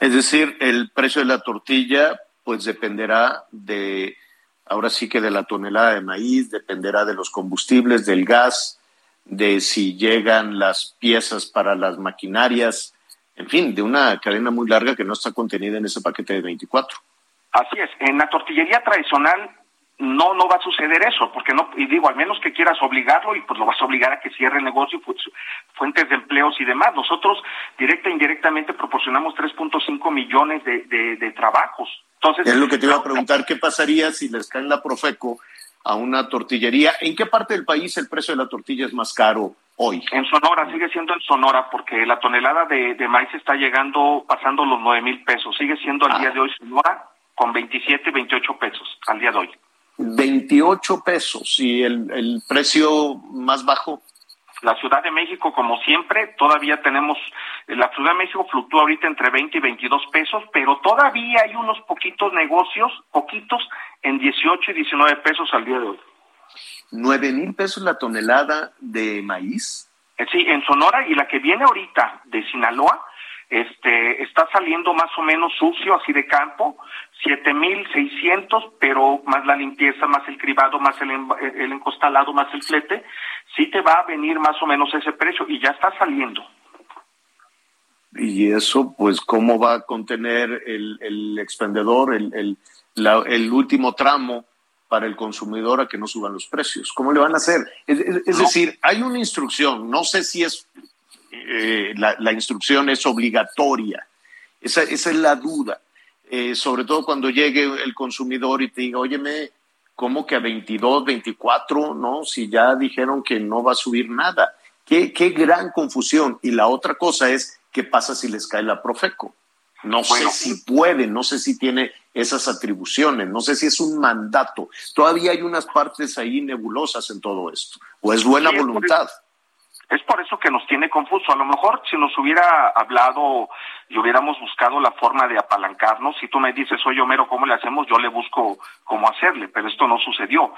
Es decir, el precio de la tortilla pues dependerá de, ahora sí que de la tonelada de maíz, dependerá de los combustibles, del gas, de si llegan las piezas para las maquinarias, en fin, de una cadena muy larga que no está contenida en ese paquete de 24. Así es, en la tortillería tradicional no no va a suceder eso, porque no y digo, al menos que quieras obligarlo y pues lo vas a obligar a que cierre el negocio, pues, fuentes de empleos y demás. Nosotros directa e indirectamente proporcionamos 3.5 millones de, de, de trabajos. Entonces, Es lo que te iba a preguntar, ¿qué pasaría si les cae la Profeco a una tortillería? ¿En qué parte del país el precio de la tortilla es más caro hoy? En Sonora, sigue siendo en Sonora, porque la tonelada de, de maíz está llegando, pasando los 9 mil pesos. Sigue siendo al día de hoy Sonora con 27, 28 pesos al día de hoy. 28 pesos y el, el precio más bajo. La Ciudad de México, como siempre, todavía tenemos, la Ciudad de México fluctúa ahorita entre 20 y 22 pesos, pero todavía hay unos poquitos negocios, poquitos, en 18 y 19 pesos al día de hoy. 9 mil pesos la tonelada de maíz. Eh, Sí, en Sonora y la que viene ahorita de Sinaloa, este, está saliendo más o menos sucio, así de campo, 7.600, pero más la limpieza, más el cribado, más el, en- el encostalado, más el flete, sí te va a venir más o menos ese precio y ya está saliendo. Y eso, pues, ¿cómo va a contener el, el expendedor, el, el, la- el último tramo para el consumidor a que no suban los precios? ¿Cómo le van a hacer? Es, es- es decir, hay una instrucción, no sé si es, eh, la, la instrucción es obligatoria, esa, esa es la duda, Eh, sobre todo cuando llegue el consumidor y te diga, óyeme, ¿cómo que a 22, 24, no? Si ya dijeron que no va a subir nada. Qué, qué gran confusión. Y la otra cosa es, ¿qué pasa si les cae la Profeco? No Bueno. sé si puede, no sé si tiene esas atribuciones, no sé si es un mandato. Todavía hay unas partes ahí nebulosas en todo esto. ¿O es buena Sí, voluntad? Es por eso que nos tiene confuso. A lo mejor si nos hubiera hablado y hubiéramos buscado la forma de apalancarnos, si tú me dices, oye Homero, ¿cómo le hacemos? Yo le busco cómo hacerle, pero esto no sucedió.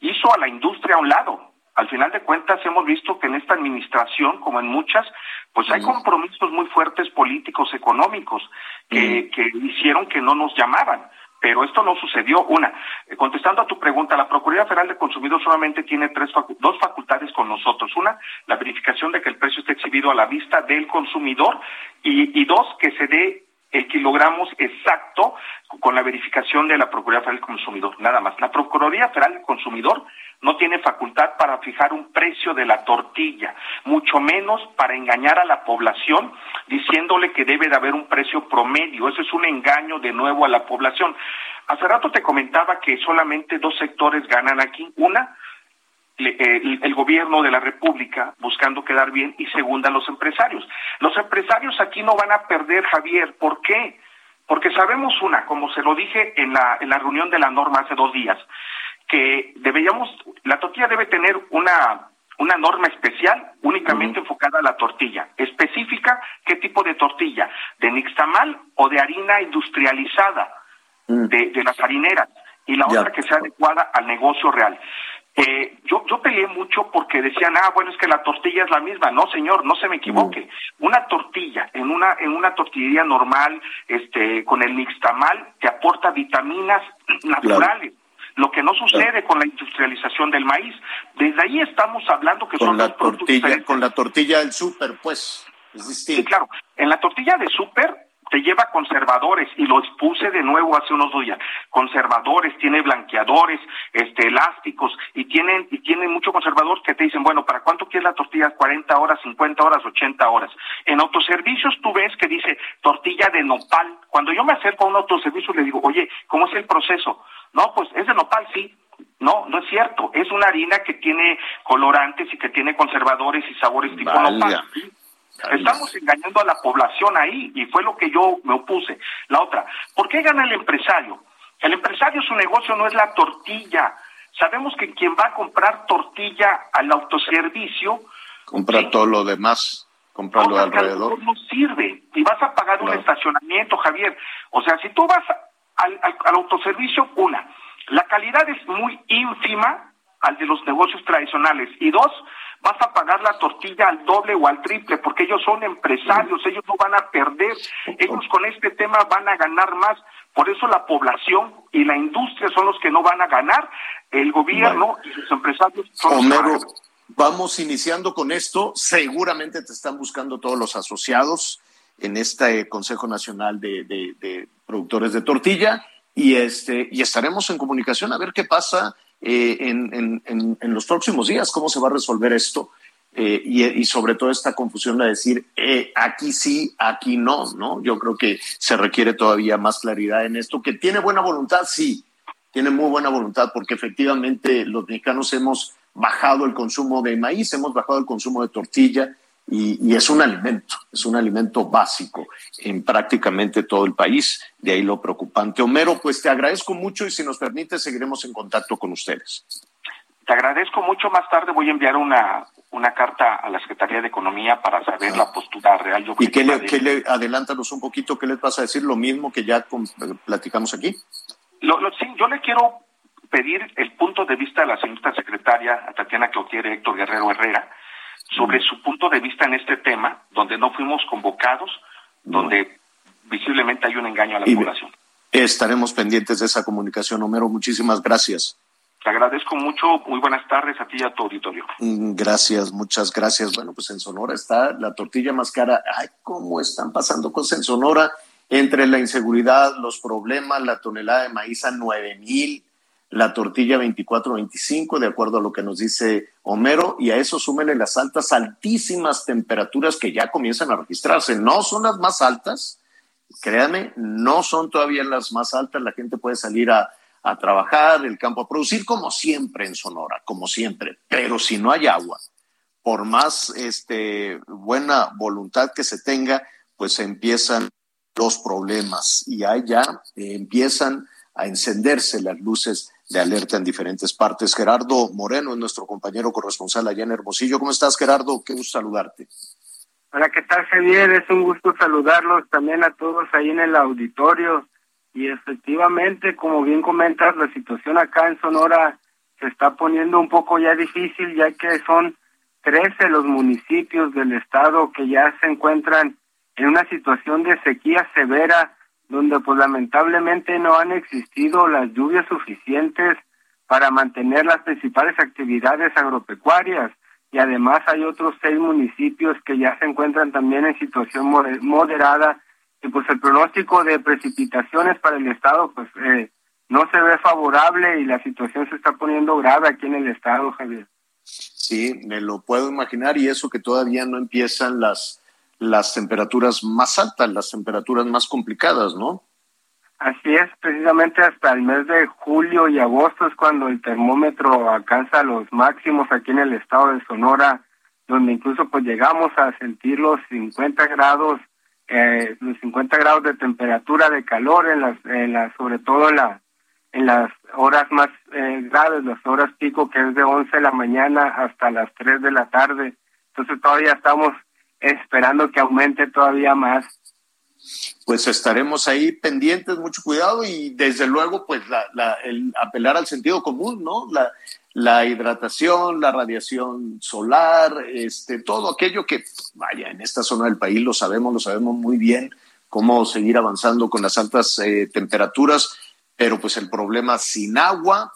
Hizo a la industria a un lado. Al final de cuentas hemos visto que en esta administración, como en muchas, pues hay compromisos muy fuertes políticos, económicos, que, que hicieron que no nos llamaran. Pero esto no sucedió. Una, eh, contestando a tu pregunta, la Procuraduría Federal de Consumidor solamente tiene tres facu- dos facultades con nosotros. Una, la verificación de que el precio esté exhibido a la vista del consumidor y, y dos, que se dé el kilogramos exacto con la verificación de la Procuraduría Federal del Consumidor, nada más. La Procuraduría Federal del Consumidor no tiene facultad para fijar un precio de la tortilla, mucho menos para engañar a la población diciéndole que debe de haber un precio promedio. Eso es un engaño de nuevo a la población. Hace rato te comentaba que solamente dos sectores ganan aquí. Una, el gobierno de la República buscando quedar bien y segunda los empresarios. Los empresarios aquí no van a perder, Javier. ¿Por qué? Porque sabemos una, como se lo dije en la, en la reunión de la norma hace dos días, que deberíamos, la tortilla debe tener una, una norma especial únicamente enfocada a la tortilla, específica qué tipo de tortilla, de nixtamal o de harina industrializada de, de las harineras, y la Ya. otra que sea adecuada al negocio real. Eh, yo, yo peleé mucho porque decían, ah, bueno, es que la tortilla es la misma. No, señor, no se me equivoque. Una tortilla en una, en una tortillería normal, este, con el nixtamal, te aporta vitaminas naturales. Lo que no sucede con la industrialización del maíz. Desde ahí estamos hablando que Con son la tortilla, con la tortilla del súper, pues. Es distinto. Sí, claro. En la tortilla de súper te lleva conservadores y lo expuse de nuevo hace unos días. Conservadores, tiene blanqueadores, este elásticos y tienen y tienen mucho conservador que te dicen, bueno, ¿para cuánto quieres la tortilla? 40 horas, 50 horas, 80 horas. En autoservicios tú ves que dice tortilla de nopal. Cuando yo me acerco a un autoservicio le digo, "Oye, ¿cómo es el proceso?" No, pues es de nopal, sí. No, no es cierto. una harina que tiene colorantes y que tiene conservadores y sabores tipo nopal. Estamos engañando a la población ahí y fue lo que yo me opuse. La otra, ¿por qué gana el empresario? El empresario su negocio no es la tortilla. Sabemos que quien va a comprar tortilla al autoservicio Compra todo lo demás, compra lo de cosas que a lo alrededor. no sirve y vas a pagar un estacionamiento, Javier. O sea, si tú vas al, al- al autoservicio, una, la calidad es muy ínfima al de los negocios tradicionales y dos, vas a pagar la tortilla al doble o al triple porque ellos son empresarios, ellos no van a perder, ellos con este tema van a ganar más. Por eso la población y la industria son los que no van a ganar, el gobierno y los empresarios son los que vamos iniciando con esto. Seguramente te están buscando todos los asociados en este Consejo Nacional de, de- de Productores de Tortilla y, este, y estaremos en comunicación a ver qué pasa eh, en, en- en- en los próximos días, cómo se va a resolver esto. eh, y, y sobre todo esta confusión de decir eh, aquí sí, aquí no, ¿no? Yo creo que se requiere todavía más claridad en esto, que tiene buena voluntad, sí, tiene muy buena voluntad porque efectivamente los mexicanos hemos bajado el consumo de maíz, hemos bajado el consumo de tortilla y, y es un alimento, es un alimento básico en prácticamente todo el país, de ahí lo preocupante. Homero, pues te agradezco mucho y si nos permite seguiremos en contacto con ustedes. Te agradezco mucho. Más tarde voy a enviar una, una carta a la Secretaría de Economía para saber la postura real. ¿Y qué le, de- qué le adelántanos un poquito, qué les vas a decir? Lo mismo que ya con- platicamos aquí. Lo- lo- sí, yo le quiero pedir el punto de vista de la señorita secretaria a Tatiana Cloutier y Héctor Guerrero Herrera sobre su punto de vista en este tema, donde no fuimos convocados, donde visiblemente hay un engaño a la Y- población. Estaremos pendientes de esa comunicación. Homero, muchísimas gracias. Te agradezco mucho. Muy buenas tardes a ti y a tu auditorio. Mm, Gracias, muchas gracias. Bueno, pues en Sonora está la tortilla más cara. Ay, cómo están pasando cosas en Sonora entre la inseguridad, los problemas, la tonelada de maíz a nueve mil, la tortilla 24, 25, de acuerdo a lo que nos dice Homero, y a eso súmenle las altas, altísimas temperaturas que ya comienzan a registrarse. No son las más altas, créanme, no son todavía las más altas. La gente puede salir a, a trabajar, el campo a producir, como siempre en Sonora, como siempre. Pero si no hay agua, por más este, buena voluntad que se tenga, pues empiezan los problemas y ya eh, empiezan a encenderse las luces de alerta en diferentes partes. Gerardo Moreno es nuestro compañero corresponsal allá en Hermosillo. ¿Cómo estás, Gerardo? Qué gusto saludarte. Hola, ¿qué tal, Javier? Es un gusto saludarlos también a todos ahí en el auditorio. Y efectivamente, como bien comentas, la situación acá en Sonora se está poniendo un poco ya difícil, ya que son 13 los municipios del estado que ya se encuentran en una situación de sequía severa, donde pues lamentablemente no han existido las lluvias suficientes para mantener las principales actividades agropecuarias y además hay otros seis municipios que ya se encuentran también en situación moder- moderada y pues el pronóstico de precipitaciones para el estado pues eh, no se ve favorable y la situación se está poniendo grave aquí en el estado, Javier. Sí, me lo puedo imaginar y eso que todavía no empiezan las, las temperaturas más altas, las temperaturas más complicadas, ¿no? Así es, precisamente hasta el mes de julio y agosto es cuando el termómetro alcanza los máximos aquí en el estado de Sonora, donde incluso pues llegamos a sentir los 50 grados, eh, los 50 grados de temperatura de calor en las, en las sobre todo en la, en las horas más eh, graves, las horas pico que es de 11 de la mañana hasta las 3 de la tarde. Entonces todavía estamos esperando que aumente todavía más. Pues estaremos ahí pendientes, mucho cuidado y desde luego pues la, el apelar al sentido común, ¿no? La, la hidratación, la radiación solar, este, todo aquello que, vaya, en esta zona del país lo sabemos, lo sabemos muy bien, cómo seguir avanzando con las altas eh, temperaturas, pero pues el problema sin agua,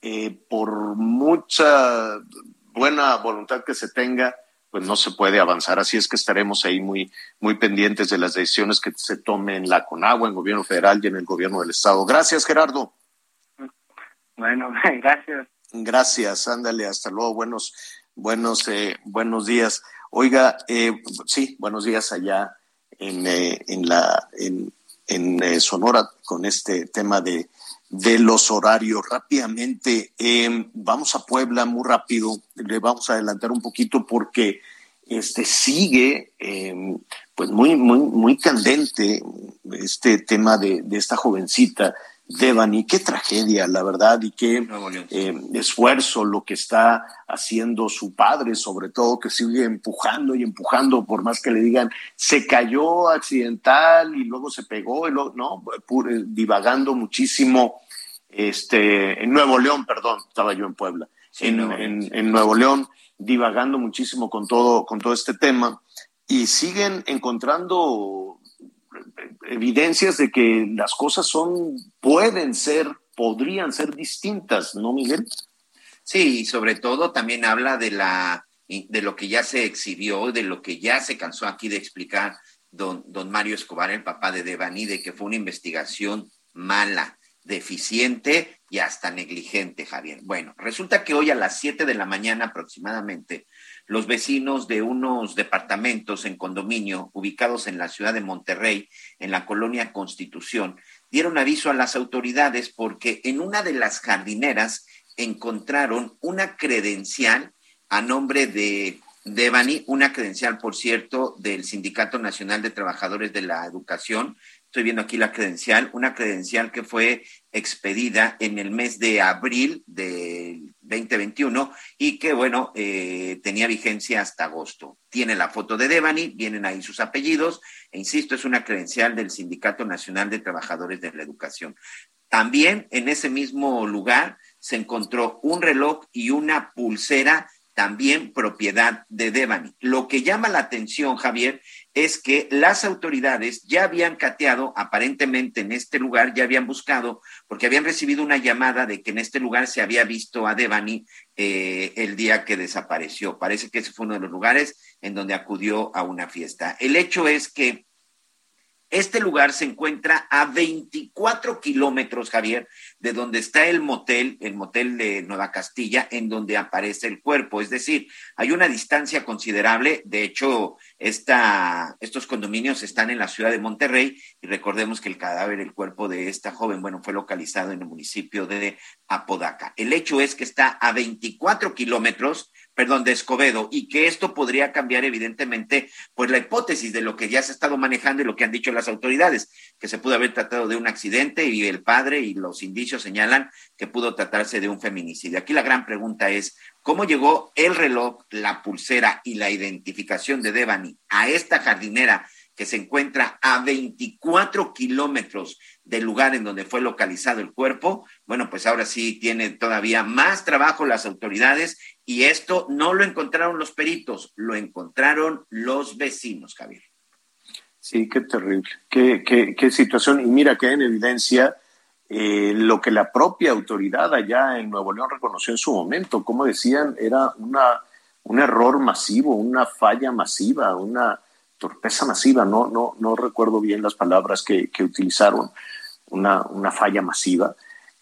eh, por mucha buena voluntad que se tenga, pues no se puede avanzar. Así es que estaremos ahí muy, muy pendientes de las decisiones que se tomen en la CONAGUA, en el gobierno federal y en el gobierno del estado. Gracias, Gerardo. Bueno, <laughs> gracias. Gracias, ándale, hasta luego, buenos, buenos, eh, buenos días. Oiga, eh, sí, buenos días allá en, eh, en la, en, en eh, Sonora con este tema de, de los horarios. Rápidamente, eh, vamos a Puebla muy rápido, le vamos a adelantar un poquito porque este sigue eh, pues muy, muy, muy candente este tema de, de esta jovencita Devani, qué tragedia, la verdad, y qué eh, esfuerzo lo que está haciendo su padre, sobre todo, que sigue empujando y empujando, por más que le digan, se cayó accidental y luego se pegó, y luego, no, pure, divagando muchísimo, este, en Nuevo León, perdón, estaba yo en Puebla, Sí, en, Nuevo León, en- sí. en Nuevo León, divagando muchísimo con todo, con todo este tema, y siguen encontrando evidencias de que las cosas son, pueden ser, podrían ser distintas, ¿no, Miguel? Sí, y sobre todo también habla de la de lo que ya se exhibió, de lo que ya se cansó aquí de explicar don, don Mario Escobar, el papá de Devani, de que fue una investigación mala, deficiente y hasta negligente, Javier. Bueno, resulta que hoy a las 7 de la mañana aproximadamente, los vecinos de unos departamentos en condominio ubicados en la ciudad de Monterrey, en la colonia Constitución, dieron aviso a las autoridades porque en una de las jardineras encontraron una credencial a nombre de Devani, una credencial, por cierto, del Sindicato Nacional de Trabajadores de la Educación. Estoy viendo aquí la credencial, una credencial que fue expedida en el mes de abril del 2021 y que, bueno, eh, tenía vigencia hasta agosto. Tiene la foto de Devani, vienen ahí sus apellidos, e insisto, es una credencial del Sindicato Nacional de Trabajadores de la Educación. También en ese mismo lugar se encontró un reloj y una pulsera también propiedad de Devani. Lo que llama la atención, Javier, es que las autoridades ya habían cateado, aparentemente en este lugar, ya habían buscado, porque habían recibido una llamada de que en este lugar se había visto a Devani eh, el día que desapareció. Parece que ese fue uno de los lugares en donde acudió a una fiesta. El hecho es que este lugar se encuentra a 24 kilómetros, Javier, de donde está el motel, el motel de Nueva Castilla, en donde aparece el cuerpo. Es decir, hay una distancia considerable. De hecho, estos condominios están en la ciudad de Monterrey y recordemos que el cadáver, el cuerpo de esta joven, bueno, fue localizado en el municipio de Apodaca. El hecho es que está a 24 kilómetros perdón, de Escobedo, y que esto podría cambiar evidentemente, pues la hipótesis de lo que ya se ha estado manejando y lo que han dicho las autoridades, que se pudo haber tratado de un accidente y el padre y los indicios señalan que pudo tratarse de un feminicidio. Aquí la gran pregunta es, ¿cómo llegó el reloj, la pulsera y la identificación de Devani a esta jardinera que se encuentra a 24 kilómetros del lugar en donde fue localizado el cuerpo, bueno, pues ahora sí tiene todavía más trabajo las autoridades y esto no lo encontraron los peritos, lo encontraron los vecinos, Javier. Sí, qué terrible, qué, qué, situación. Y mira que en evidencia eh, lo que la propia autoridad allá en Nuevo León reconoció en su momento, como decían, era una, un error masivo, una falla masiva, una torpeza masiva, no, no, no recuerdo bien las palabras que, que utilizaron, una, una falla masiva.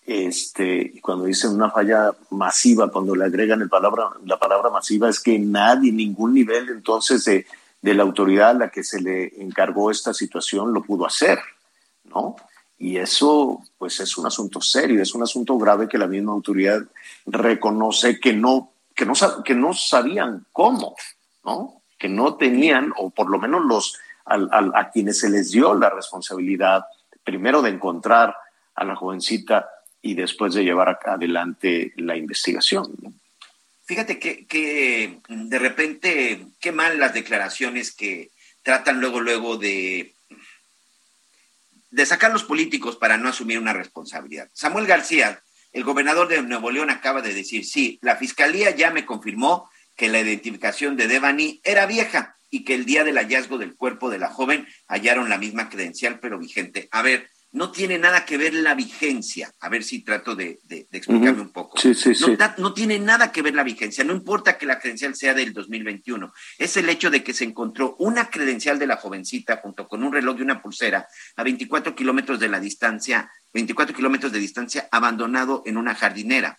Este, y cuando dicen una falla masiva, cuando le agregan el palabra, la palabra masiva, es que nadie, ningún nivel entonces de, de la autoridad a la que se le encargó esta situación lo pudo hacer, ¿no? Y eso, pues, es un asunto serio, es un asunto grave que la misma autoridad reconoce que no, que no, que no sabían cómo, ¿no? Que no tenían, o por lo menos los, a, a, a quienes se les dio la responsabilidad, primero de encontrar a la jovencita y después de llevar adelante la investigación. Fíjate que, que, de repente, qué mal las declaraciones que tratan luego, luego de, de sacar los políticos para no asumir una responsabilidad. Samuel García, el gobernador de Nuevo León, acaba de decir, sí, la fiscalía ya me confirmó que la identificación de Devani era vieja y que el día del hallazgo del cuerpo de la joven hallaron la misma credencial, pero vigente. A ver, no tiene nada que ver la vigencia. A ver si trato de, de, de explicarme uh -huh. un poco. Sí, sí, no, sí. Da, no, tiene nada que ver la vigencia. No importa que la credencial sea del 2021. Es el hecho de que se encontró una credencial de la jovencita junto con un reloj y una pulsera a 24 kilómetros de la distancia, 24 kilómetros de distancia, abandonado en una jardinera.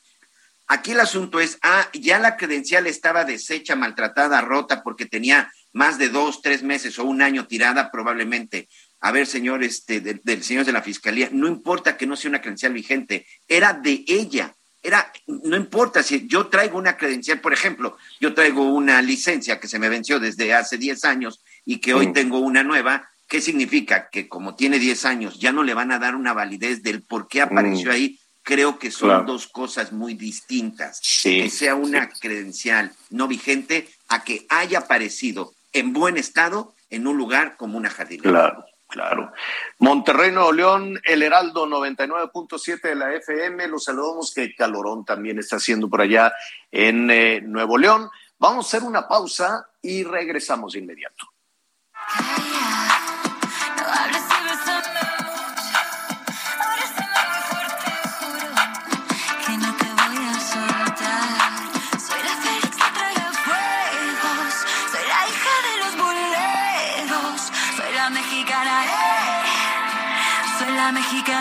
Aquí el asunto es, ah, ya la credencial estaba deshecha, maltratada, rota, porque tenía más de dos, tres meses o un año tirada probablemente. a ver, señor, este, del, del señor de la fiscalía, no importa que no sea una credencial vigente, era de ella. Era, no importa si yo traigo una credencial, por ejemplo, yo traigo una licencia que se me venció desde hace 10 años y que hoy Mm. tengo una nueva, ¿qué significa? Que como tiene 10 años ya no le van a dar una validez del por qué apareció Mm. ahí. Creo que son Claro. dos cosas muy distintas. Sí, que sea una credencial no vigente a que haya aparecido en buen estado en un lugar como una jardinera. Claro, claro. Monterrey, Nuevo León, El Heraldo 99.7 de la FM. Los saludamos que calorón también está haciendo por allá en eh, Nuevo León. Vamos a hacer una pausa y regresamos de inmediato.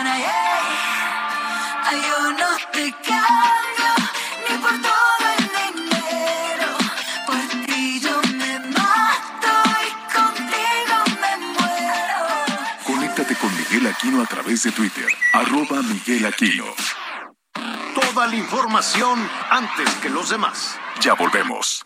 La mexicana. Ay, yo no te cambio ni por todo el dinero. Por ti yo me mato y contigo me muero. Conéctate con Miguel Aquino a través de Twitter, arroba Miguel Aquino. Toda la información antes que los demás. Ya volvemos.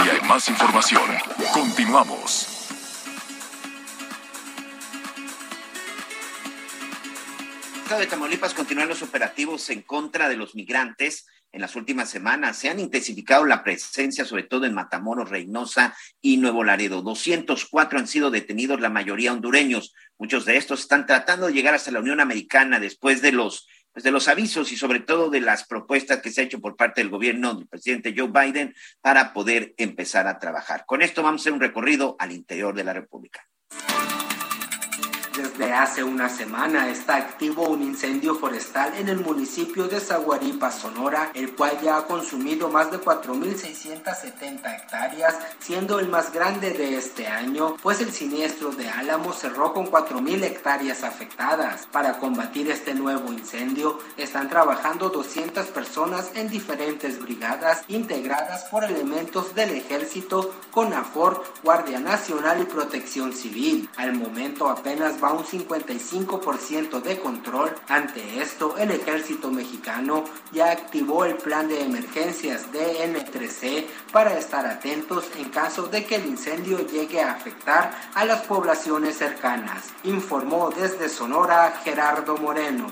Todavía hay más información. Continuamos. De Tamaulipas continúan los operativos en contra de los migrantes. En las últimas semanas se han intensificado la presencia, sobre todo en Matamoros, Reynosa y Nuevo Laredo. 204 han sido detenidos, la mayoría hondureños. Muchos de estos están tratando de llegar hasta la Unión Americana después de los, pues de los avisos y sobre todo de las propuestas que se ha hecho por parte del gobierno del presidente Joe Biden para poder empezar a trabajar. Con esto vamos a hacer un recorrido al interior de la República. Desde hace una semana está activo un incendio forestal en el municipio de Zaguaripa, Sonora, el cual ya ha consumido más de 4.670 hectáreas, siendo el más grande de este año, pues el siniestro de Álamo cerró con 4.000 hectáreas afectadas. Para combatir este nuevo incendio, están trabajando 200 personas en diferentes brigadas integradas por elementos del ejército, CONAFOR, Guardia Nacional y Protección Civil. Al momento apenas va un 55% de control. Ante esto, el ejército mexicano ya activó el plan de emergencias DN3C para estar atentos en caso de que el incendio llegue a afectar a las poblaciones cercanas, informó desde Sonora Gerardo Moreno.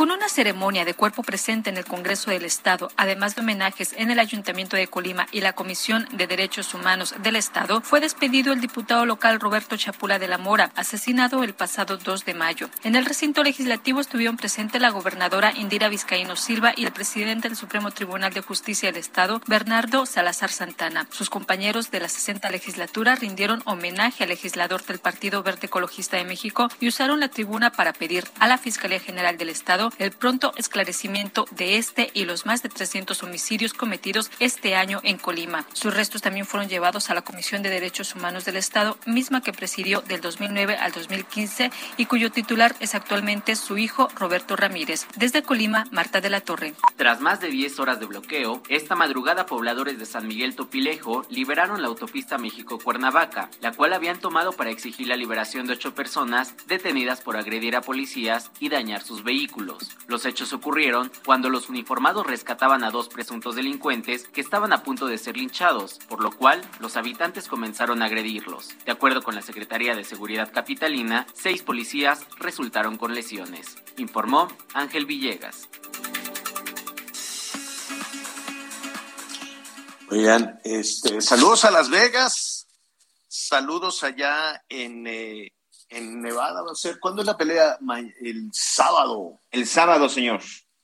Con una ceremonia de cuerpo presente en el Congreso del Estado, además de homenajes en el Ayuntamiento de Colima y la Comisión de Derechos Humanos del Estado, fue despedido el diputado local Roberto Chapula de la Mora, asesinado el pasado 2 de mayo. En el recinto legislativo estuvieron presentes la gobernadora Indira Vizcaíno Silva y el presidente del Supremo Tribunal de Justicia del Estado, Bernardo Salazar Santana. Sus compañeros de la 60 legislatura rindieron homenaje al legislador del Partido Verde Ecologista de México y usaron la tribuna para pedir a la Fiscalía General del Estado el pronto esclarecimiento de este y los más de 300 homicidios cometidos este año en Colima. Sus restos también fueron llevados a la Comisión de Derechos Humanos del Estado, misma que presidió del 2009 al 2015 y cuyo titular es actualmente su hijo Roberto Ramírez. Desde Colima, Marta de la Torre. Tras más de 10 horas de bloqueo, esta madrugada pobladores de San Miguel Topilejo liberaron la autopista México-Cuernavaca, la cual habían tomado para exigir la liberación de ocho personas detenidas por agredir a policías y dañar sus vehículos. Los hechos ocurrieron cuando los uniformados rescataban a dos presuntos delincuentes que estaban a punto de ser linchados, por lo cual los habitantes comenzaron a agredirlos. De acuerdo con la Secretaría de Seguridad Capitalina, seis policías resultaron con lesiones, informó Ángel Villegas. Oigan, este, saludos a Las Vegas, saludos allá en, eh, en Nevada, va a ser, ¿cuándo es la pelea? Ma- El sábado. El sábado, señor.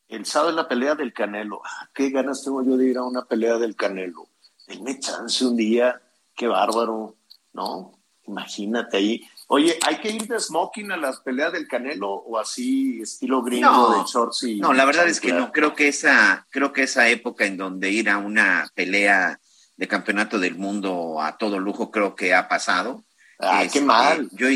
el sábado es la pelea del Canelo. Ah, qué ganas tengo yo de ir a una pelea del Canelo. Denme chance un día, qué bárbaro, ¿no? Imagínate ahí. Oye, ¿hay que ir de smoking a las peleas del Canelo o así estilo gringo No, de shorts y No, la verdad es que no. Creo que esa, creo que esa época en donde ir a una pelea de campeonato del mundo a todo lujo, creo que ha pasado. Ah, qué Este, mal. Yo,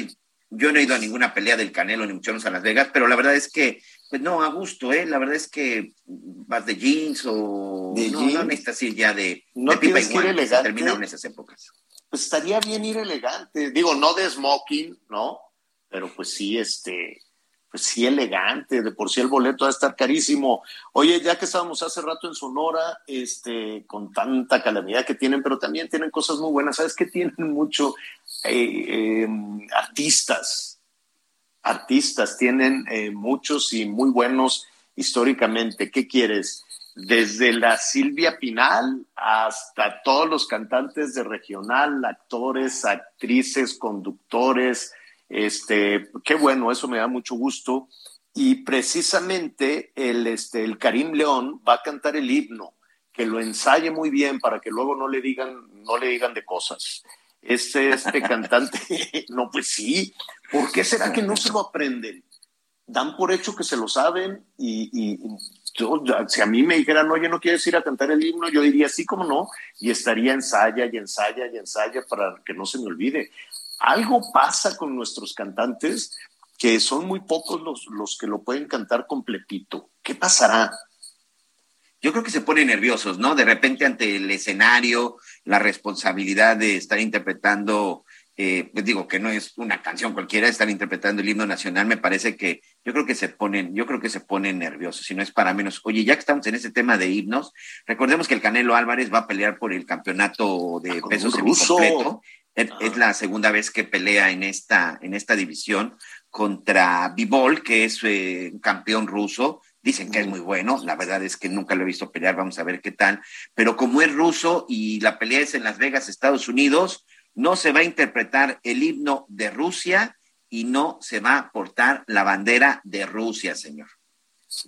yo no he ido a ninguna pelea del Canelo ni mucho menos a Las Vegas, pero la verdad es que, pues no, a gusto, ¿eh? La verdad es que vas de jeans o ¿De no, jeans? no necesitas ir ya de, ¿No de pipa guante, se terminaron esas épocas. Pues estaría bien ir elegante. Digo, no de smoking, ¿no? Pero pues sí, este, pues sí elegante. De por sí el boleto va a estar carísimo. Oye, ya que estábamos hace rato en Sonora, este, con tanta calamidad que tienen, pero también tienen cosas muy buenas. ¿Sabes qué tienen mucho? Eh, eh, artistas. Artistas tienen eh, muchos y muy buenos históricamente. ¿Qué quieres? Desde la Silvia Pinal hasta todos los cantantes de regional, actores, actrices, conductores. Este, qué bueno, eso me da mucho gusto. Y precisamente el, este, el Karim León va a cantar el himno, que lo ensaye muy bien para que luego no le digan, no le digan de cosas. Este, este <laughs> cantante, no, pues sí, ¿por qué será que no se lo aprenden? Dan por hecho que se lo saben y, y yo, si a mí me dijeran, oye, no quieres ir a cantar el himno, yo diría, sí, como no, y estaría ensaya y ensaya y ensaya para que no se me olvide. Algo pasa con nuestros cantantes que son muy pocos los, los que lo pueden cantar completito. ¿Qué pasará? Yo creo que se ponen nerviosos, ¿no? De repente ante el escenario, la responsabilidad de estar interpretando eh, pues digo que no es una canción cualquiera, estar interpretando el himno nacional, me parece que yo creo que se ponen, yo creo que se ponen nerviosos, si no es para menos. Oye, ya que estamos en este tema de himnos, recordemos que el Canelo Álvarez va a pelear por el campeonato de peso un ruso. semicompleto. Es, es la segunda vez que pelea en esta, en esta división contra Bivol, que es eh, un campeón ruso. Dicen que es muy bueno, la verdad es que nunca lo he visto pelear, vamos a ver qué tal. Pero como es ruso y la pelea es en Las Vegas, Estados Unidos, no se va a interpretar el himno de Rusia y no se va a portar la bandera de Rusia, señor.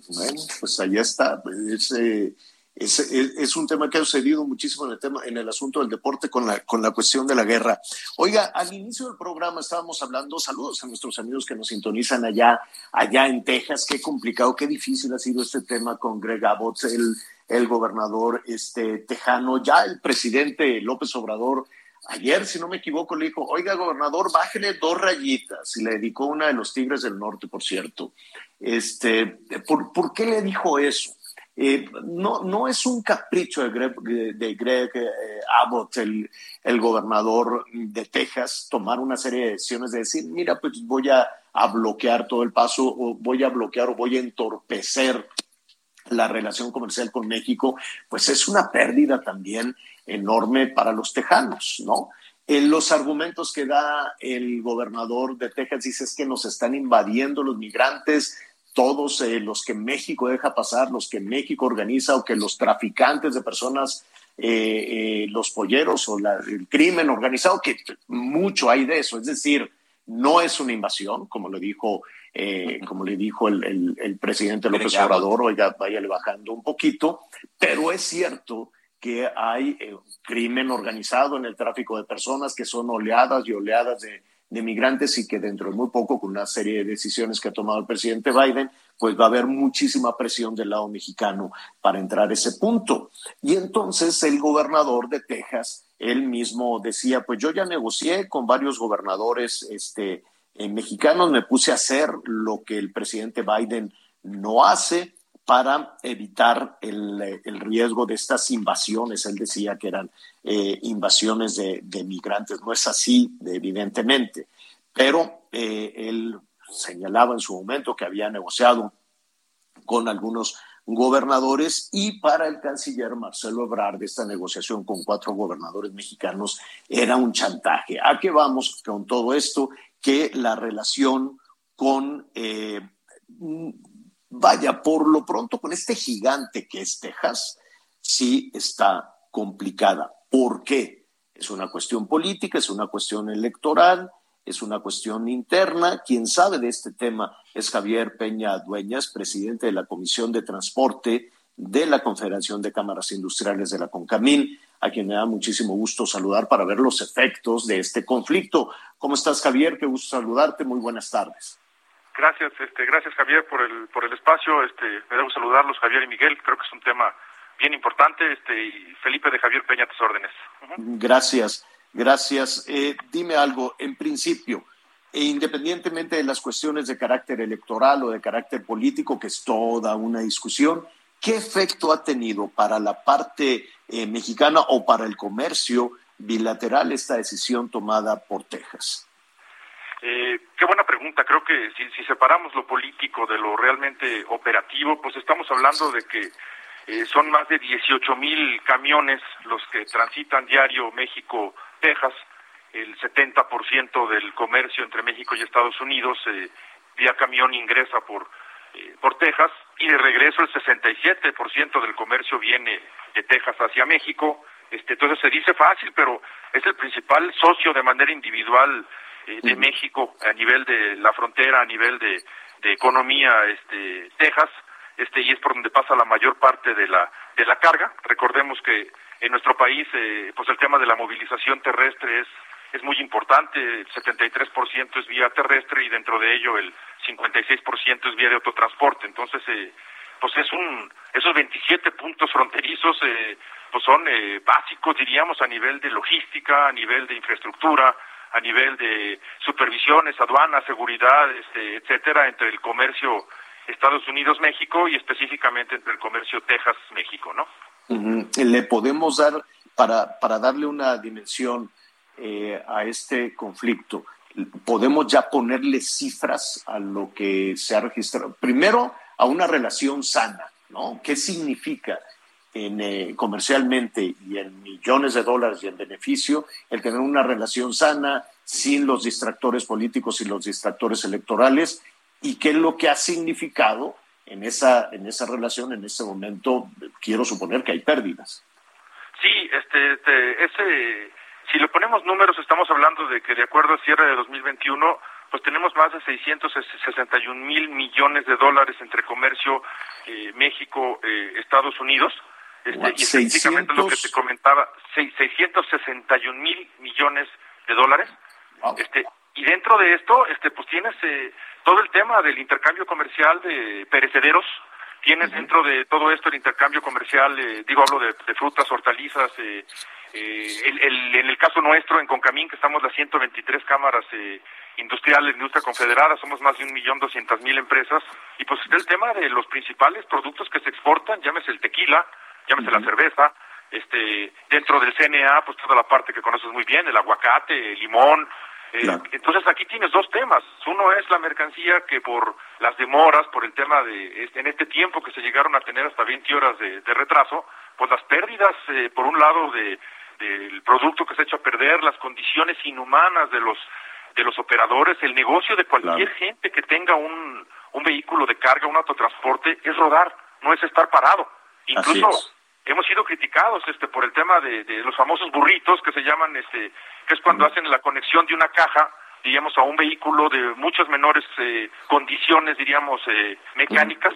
Bueno, pues allá está. Es, eh, es, un tema que ha sucedido muchísimo en el tema, en el asunto del deporte con la, con la cuestión de la guerra. Oiga, al inicio del programa estábamos hablando, saludos a nuestros amigos que nos sintonizan allá, allá en Texas. Qué complicado, qué difícil ha sido este tema con Greg Abbott, el, el gobernador este, tejano, ya el presidente López Obrador Ayer, si no me equivoco, le dijo, oiga, gobernador, bájele dos rayitas. Y le dedicó una de los Tigres del Norte, por cierto. Este, ¿por, ¿por qué le dijo eso? Eh, no, no es un capricho de Greg, de Greg eh, Abbott, el, el, gobernador de Texas, tomar una serie de decisiones de decir, mira, pues voy a, a bloquear todo el paso, o voy a bloquear o voy a entorpecer la relación comercial con México, pues es una pérdida también enorme para los tejanos, ¿no? En los argumentos que da el gobernador de Texas dice es que nos están invadiendo los migrantes, todos eh, los que México deja pasar, los que México organiza o que los traficantes de personas, eh, eh, los polleros o la, el crimen organizado, que mucho hay de eso, es decir, no es una invasión, como le dijo, como le dijo el, el, el presidente López Obrador, oiga, váyale bajando un poquito, pero es cierto que hay eh, crimen organizado en el tráfico de personas, que son oleadas y oleadas de, migrantes y que dentro de muy poco, con una serie de decisiones que ha tomado el presidente Biden, pues va a haber muchísima presión del lado mexicano para entrar a ese punto. Y entonces el gobernador de Texas, él mismo decía, pues yo ya negocié con varios gobernadores este, eh, mexicanos, me puse a hacer lo que el presidente Biden no hace, para evitar el, el, riesgo de estas invasiones. Él decía que eran eh, invasiones de, de, migrantes. No es así, evidentemente, pero eh, él señalaba en su momento que había negociado con algunos gobernadores y para el canciller Marcelo Ebrard esta negociación con cuatro gobernadores mexicanos era un chantaje. ¿A qué vamos con todo esto? Que la relación con... Eh, vaya, por lo pronto con este gigante que es Texas, sí está complicada. ¿Por qué? Es una cuestión política, es una cuestión electoral, es una cuestión interna. Quien sabe de este tema es Javier Peña Dueñas, presidente de la Comisión de Transporte de la Confederación de Cámaras Industriales de la CONCAMIN, a quien me da muchísimo gusto saludar para ver los efectos de este conflicto. ¿Cómo estás, Javier? Qué gusto saludarte. Muy buenas tardes. Gracias, este, gracias Javier por el por el espacio. Este, me debo saludarlos, Javier y Miguel. Creo que es un tema bien importante. Este, y Felipe de Javier Peña, tus órdenes. Gracias, gracias. Eh, dime algo. En principio, e independientemente de las cuestiones de carácter electoral o de carácter político, que es toda una discusión, ¿qué efecto ha tenido para la parte eh, mexicana o para el comercio bilateral esta decisión tomada por Texas? Eh, qué buena pregunta. Creo que si, si, separamos lo político de lo realmente operativo, pues estamos hablando de que eh, son más de 18 mil camiones los que transitan diario México-Texas. El 70% del comercio entre México y Estados Unidos eh, vía camión ingresa por, eh, por Texas y de regreso el 67% del comercio viene de Texas hacia México. Este, entonces se dice fácil, pero es el principal socio de manera individual eh, de México a nivel de la frontera, a nivel de, de economía, este, Texas, este, y es por donde pasa la mayor parte de la, de la carga. Recordemos que en nuestro país, eh, pues el tema de la movilización terrestre es, es muy importante, el 73% es vía terrestre y dentro de ello el 56% es vía de autotransporte. Entonces, eh, pues es un, esos 27 puntos fronterizos, eh, pues son eh, básicos, diríamos, a nivel de logística, a nivel de infraestructura, a nivel de supervisiones, aduanas, seguridad, este, etcétera, entre el comercio Estados Unidos-México y específicamente entre el comercio Texas-México, ¿no? Le podemos dar, para, para darle una dimensión eh, a este conflicto, podemos ya ponerle cifras a lo que se ha registrado. Primero, a una relación sana, ¿no? ¿Qué significa? En, eh, comercialmente y en millones de dólares y en beneficio, el tener una relación sana sin los distractores políticos y los distractores electorales, y qué es lo que ha significado en esa, en esa relación, en ese momento, quiero suponer que hay pérdidas. Sí, este, este, ese, si le ponemos números, estamos hablando de que de acuerdo al cierre de 2021, pues tenemos más de 661 mil millones de dólares entre comercio eh, México, eh, Unidos. Este, y específicamente lo que te comentaba, 661 mil millones de dólares. Este, y dentro de esto, este, pues tienes eh, todo el tema del intercambio comercial de perecederos, tienes dentro de todo esto el intercambio comercial, eh, digo, hablo de, de frutas, hortalizas, eh, eh, el, el, en el caso nuestro, en Concamín, que estamos las 123 cámaras eh, industriales, industria confederada, somos más de un millón doscientas mil empresas, y pues está el tema de los principales productos que se exportan, llámese el tequila, llámese la cerveza, este, dentro del CNA, pues toda la parte que conoces muy bien, el aguacate, el limón, eh, Entonces aquí tienes dos temas. Uno es la mercancía que por las demoras, por el tema de en este tiempo que se llegaron a tener hasta 20 horas de, de retraso, pues las pérdidas, eh, por un lado, de del producto que se ha hecho a perder, las condiciones inhumanas de los de los operadores, el negocio de cualquier gente que tenga un, un vehículo de carga, un autotransporte, es rodar, no es estar parado. Incluso hemos sido criticados este por el tema de, de, los famosos burritos que se llaman este que es cuando hacen la conexión de una caja diríamos a un vehículo de muchas menores eh, condiciones diríamos eh, mecánicas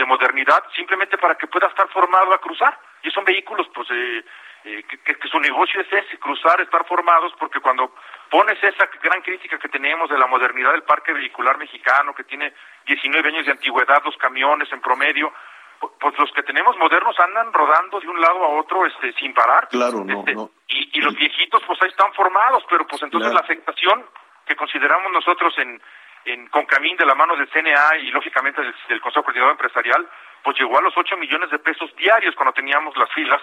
de modernidad simplemente para que pueda estar formado a cruzar. Y son vehículos pues eh, eh, que, que, su negocio es ese, cruzar, estar formados, porque cuando pones esa gran crítica que tenemos de la modernidad del parque vehicular mexicano, que tiene 19 años de antigüedad, los camiones en promedio, pues los que tenemos modernos andan rodando de un lado a otro este sin parar. Claro, no, este, no. Y, y los viejitos pues ahí están formados, pero pues entonces Claro. la afectación que consideramos nosotros en, en Concamín de la mano del CNA y lógicamente del, del Consejo Coordinador Empresarial, pues llegó a los 8 millones de pesos diarios cuando teníamos las filas,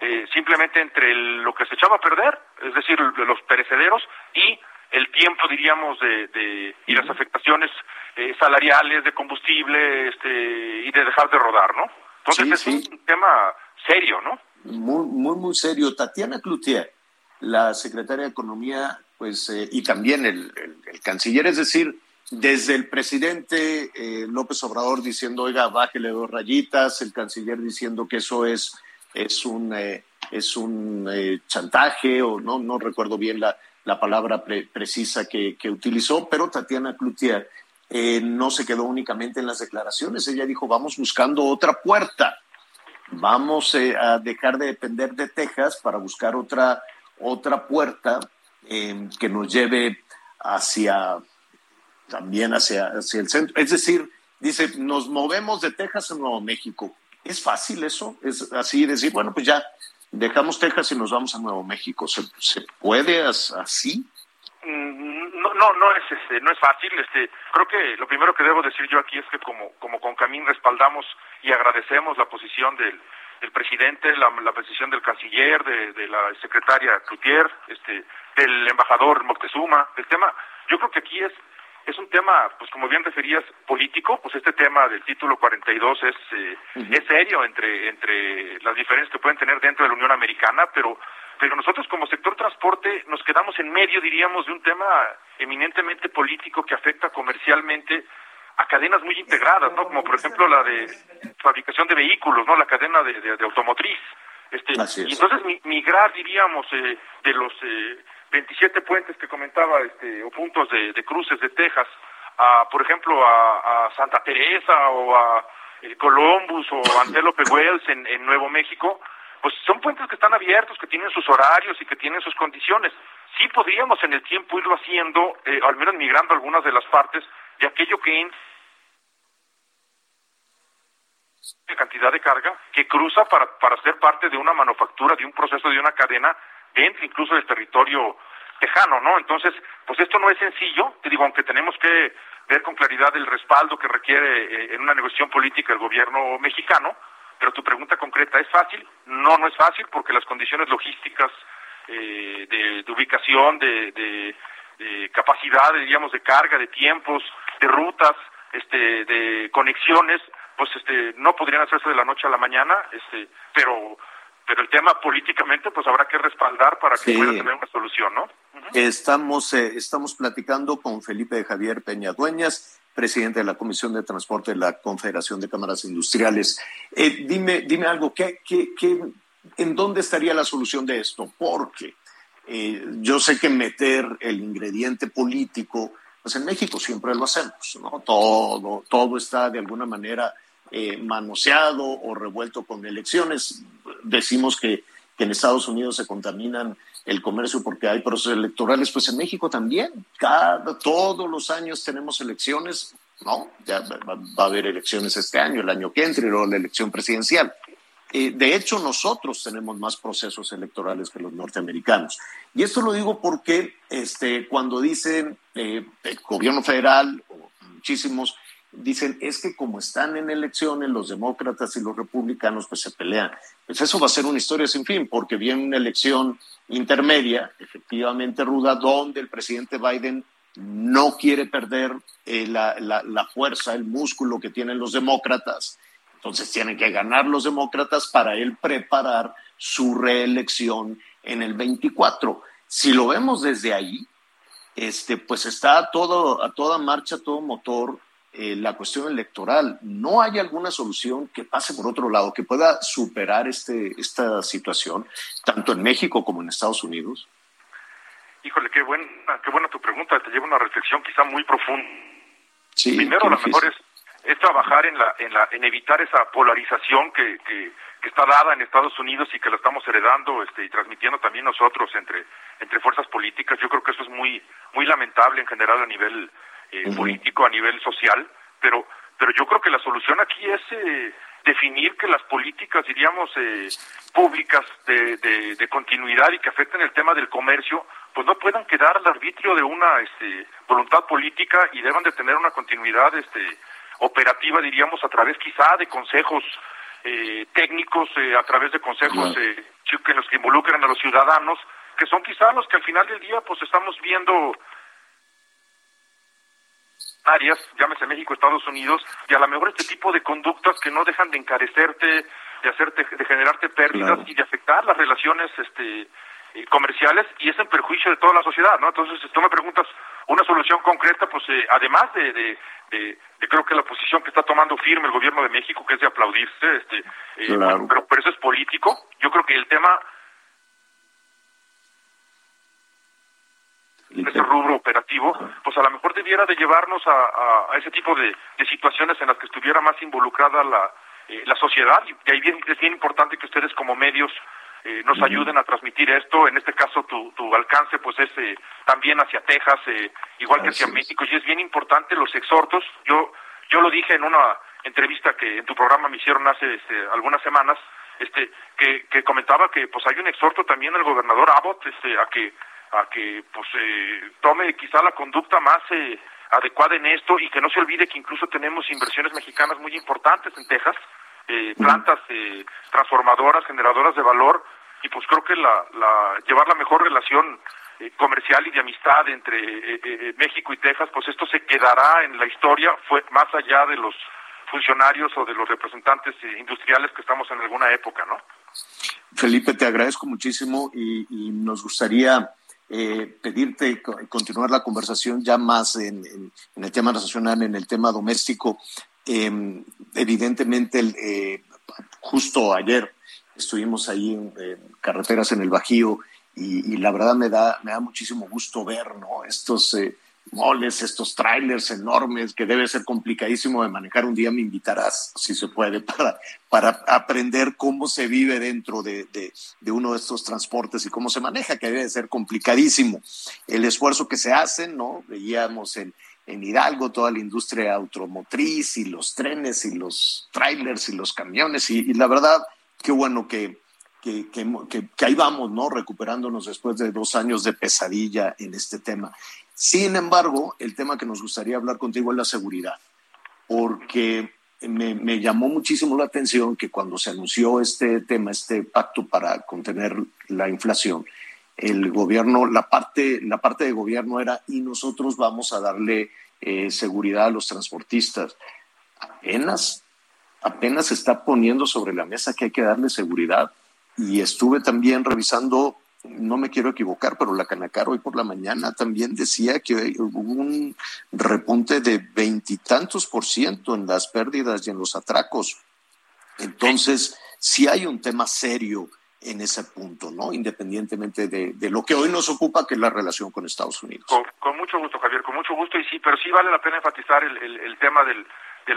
eh, simplemente entre el- lo que se echaba a perder, es decir, los perecederos y el tiempo, diríamos, de, de y las afectaciones eh, salariales, de combustible, este, y de dejar de rodar, ¿no? Entonces Sí, es un tema serio, ¿no? Muy, muy, muy serio. Tatiana Cloutier, la secretaria de Economía, pues, eh, y también el, el- el canciller, es decir, desde el presidente eh, López Obrador diciendo, oiga, bájele dos rayitas, el canciller diciendo que eso es, es un, eh, es un eh, chantaje, o no, no recuerdo bien la, la palabra pre- precisa que, que utilizó, pero Tatiana Cloutier eh, no se quedó únicamente en las declaraciones, ella dijo, vamos buscando otra puerta, vamos eh, a dejar de depender de Texas para buscar otra, otra puerta eh, que nos lleve hacia, también hacia, hacia el centro. Es decir, dice, nos movemos de Texas a Nuevo México. ¿Es fácil eso? Es así decir, bueno, pues ya dejamos Texas y nos vamos a Nuevo México. ¿Se, se puede as- así? Mm, No, no, no es, este, no es fácil. Este, creo que lo primero que debo decir yo aquí es que como, como con Camín respaldamos y agradecemos la posición del, del presidente, la, la posición del canciller, de, de la secretaria Cloutier, este, del embajador Moctezuma. El tema, yo creo que aquí es es un tema, pues como bien referías, político, pues este tema del título 42 es, eh, es serio entre, entre las diferencias que pueden tener dentro de la Unión Americana, pero, pero nosotros como sector transporte nos quedamos en medio, diríamos, de un tema eminentemente político que afecta comercialmente a cadenas muy integradas, ¿no? Como por ejemplo la de fabricación de vehículos, ¿no? La cadena de, de- de automotriz. Este, y entonces mi- migrar, diríamos, eh, de los eh, 27 puentes que comentaba, este, o puntos de, de cruces de Texas, a, por ejemplo, a, a Santa Teresa o a eh, Columbus o Antelope Wells en, en Nuevo México, pues son puentes que están abiertos, que tienen sus horarios y que tienen sus condiciones. Sí podríamos en el tiempo irlo haciendo, eh, al menos migrando algunas de las partes de aquello que cantidad de carga que cruza para, para ser parte de una manufactura, de un proceso, de una cadena dentro incluso del territorio tejano, ¿no? Entonces, pues esto no es sencillo, te digo, aunque tenemos que ver con claridad el respaldo que requiere eh, en una negociación política el gobierno mexicano, pero tu pregunta concreta, ¿es fácil? No, no es fácil porque las condiciones logísticas eh, de, ubicación, de, de, de capacidad, diríamos, de carga, de tiempos, de rutas, este, de conexiones, pues este, no podrían hacerse de la noche a la mañana, este, pero, pero el tema políticamente, pues habrá que respaldar para que Sí. pueda tener una solución, ¿no? Estamos, eh, estamos platicando con Felipe Javier Peña Dueñas, presidente de la Comisión de Transporte de la Confederación de Cámaras Industriales. Eh, dime, dime algo, ¿qué, qué, qué, ¿en dónde estaría la solución de esto? Porque eh, yo sé que meter el ingrediente político, pues en México siempre lo hacemos, ¿no? Todo, todo está de alguna manera eh, manoseado o revuelto con elecciones. Decimos que, en Estados Unidos se contaminan el comercio porque hay procesos electorales, pues en México también. Cada, todos los años tenemos elecciones, ¿no? Ya va, va a haber elecciones este año, el año que entre, y luego la elección presidencial. Eh, de hecho, nosotros tenemos más procesos electorales que los norteamericanos. Y esto lo digo porque este, cuando dicen eh, el gobierno federal, o muchísimos, dicen es que como están en elecciones los demócratas y los republicanos, pues se pelean. Pues eso va a ser una historia sin fin, porque viene una elección intermedia, efectivamente ruda, donde el presidente Biden no quiere perder eh, la, la, fuerza, el músculo que tienen los demócratas. Entonces tienen que ganar los demócratas para él preparar su reelección en el 24. Si lo vemos desde ahí, este, pues está todo, a toda marcha, a todo motor eh, la cuestión electoral. ¿No hay alguna solución que pase por otro lado, que pueda superar este, esta situación, tanto en México como en Estados Unidos? Híjole, qué buena, qué buena tu pregunta, te lleva a una reflexión quizá muy profunda. Sí, Primero, a lo mejor es, es trabajar en, la, en, la, en evitar esa polarización que, que, que está dada en Estados Unidos y que la estamos heredando este, y transmitiendo también nosotros entre, entre fuerzas políticas. Yo creo que eso es muy, muy lamentable en general a nivel eh, político, a nivel social, pero, pero yo creo que la solución aquí es eh, definir que las políticas, diríamos, eh, públicas de, de, de continuidad y que afecten el tema del comercio, pues no puedan quedar al arbitrio de una este, voluntad política y deban de tener una continuidad este, operativa, diríamos, a través quizá de consejos eh, técnicos, eh, a través de consejos eh, que los que involucran a los ciudadanos, que son quizá los que al final del día pues estamos viendo áreas, llámese México, Estados Unidos, y a lo mejor este tipo de conductas que no dejan de encarecerte, de hacerte, de generarte pérdidas Claro. y de afectar las relaciones este eh, comerciales y es en perjuicio de toda la sociedad, ¿no? Entonces, si tú me preguntas una solución concreta, pues eh, además de, de, de- de creo que la posición que está tomando firme el gobierno de México, que es de aplaudirse, este, eh, Claro. pero, pero eso es político, yo creo que el tema ese rubro operativo, pues a lo mejor debiera de llevarnos a, ese tipo de, situaciones en las que estuviera más involucrada la, eh, la sociedad y de ahí bien, es bien importante que ustedes como medios eh, nos ayuden a transmitir esto. En este caso, tu, tu alcance pues es eh, también hacia Texas, igual que hacia México, y es bien importante los exhortos. Yo yo lo dije en una entrevista que en tu programa me hicieron hace este, algunas semanas, este, que, que comentaba que pues hay un exhorto también al gobernador Abbott este, a que a que pues eh, tome quizá la conducta más eh, adecuada en esto y que no se olvide que incluso tenemos inversiones mexicanas muy importantes en Texas, eh, plantas eh, transformadoras, generadoras de valor y pues creo que la, la llevar la mejor relación eh, comercial y de amistad entre eh, México y Texas, pues esto se quedará en la historia, fue más allá de los funcionarios o de los representantes industriales que estamos en alguna época, ¿no? Felipe, te agradezco muchísimo y, nos gustaría pedirte continuar la conversación ya más en, el tema nacional, en el tema doméstico. Em, evidentemente, justo ayer estuvimos ahí en, carreteras en el Bajío y, la verdad me da, me da muchísimo gusto ver ¿no? estos eh, moles, estos trailers enormes que debe ser complicadísimo de manejar. Un día me invitarás, si se puede, <laughs> para, para aprender cómo se vive dentro de, de, uno de estos transportes y cómo se maneja, que debe ser complicadísimo. El esfuerzo que se hace, ¿no? Veíamos en, en Hidalgo toda la industria automotriz y los trenes y los trailers y los camiones y la verdad, qué bueno que que, que, ahí vamos, ¿no? Recuperándonos después de dos años de pesadilla en este tema. Sin embargo, el tema que nos gustaría hablar contigo es la seguridad, porque me, llamó muchísimo la atención que cuando se anunció este tema, este pacto para contener la inflación, el gobierno, la parte, la parte de gobierno era y nosotros vamos a darle eh, seguridad a los transportistas. Apenas, apenas se está poniendo sobre la mesa que hay que darle seguridad y estuve también revisando, no me quiero equivocar, pero la Canacar hoy por la mañana también decía que hubo un repunte de veintitantos por ciento en las pérdidas y en los atracos. Entonces, sí hay un tema serio en ese punto, ¿no? Independientemente de, lo que hoy nos ocupa, que es la relación con Estados Unidos. Con, mucho gusto, Javier, con mucho gusto, y sí, pero sí vale la pena enfatizar el, tema del,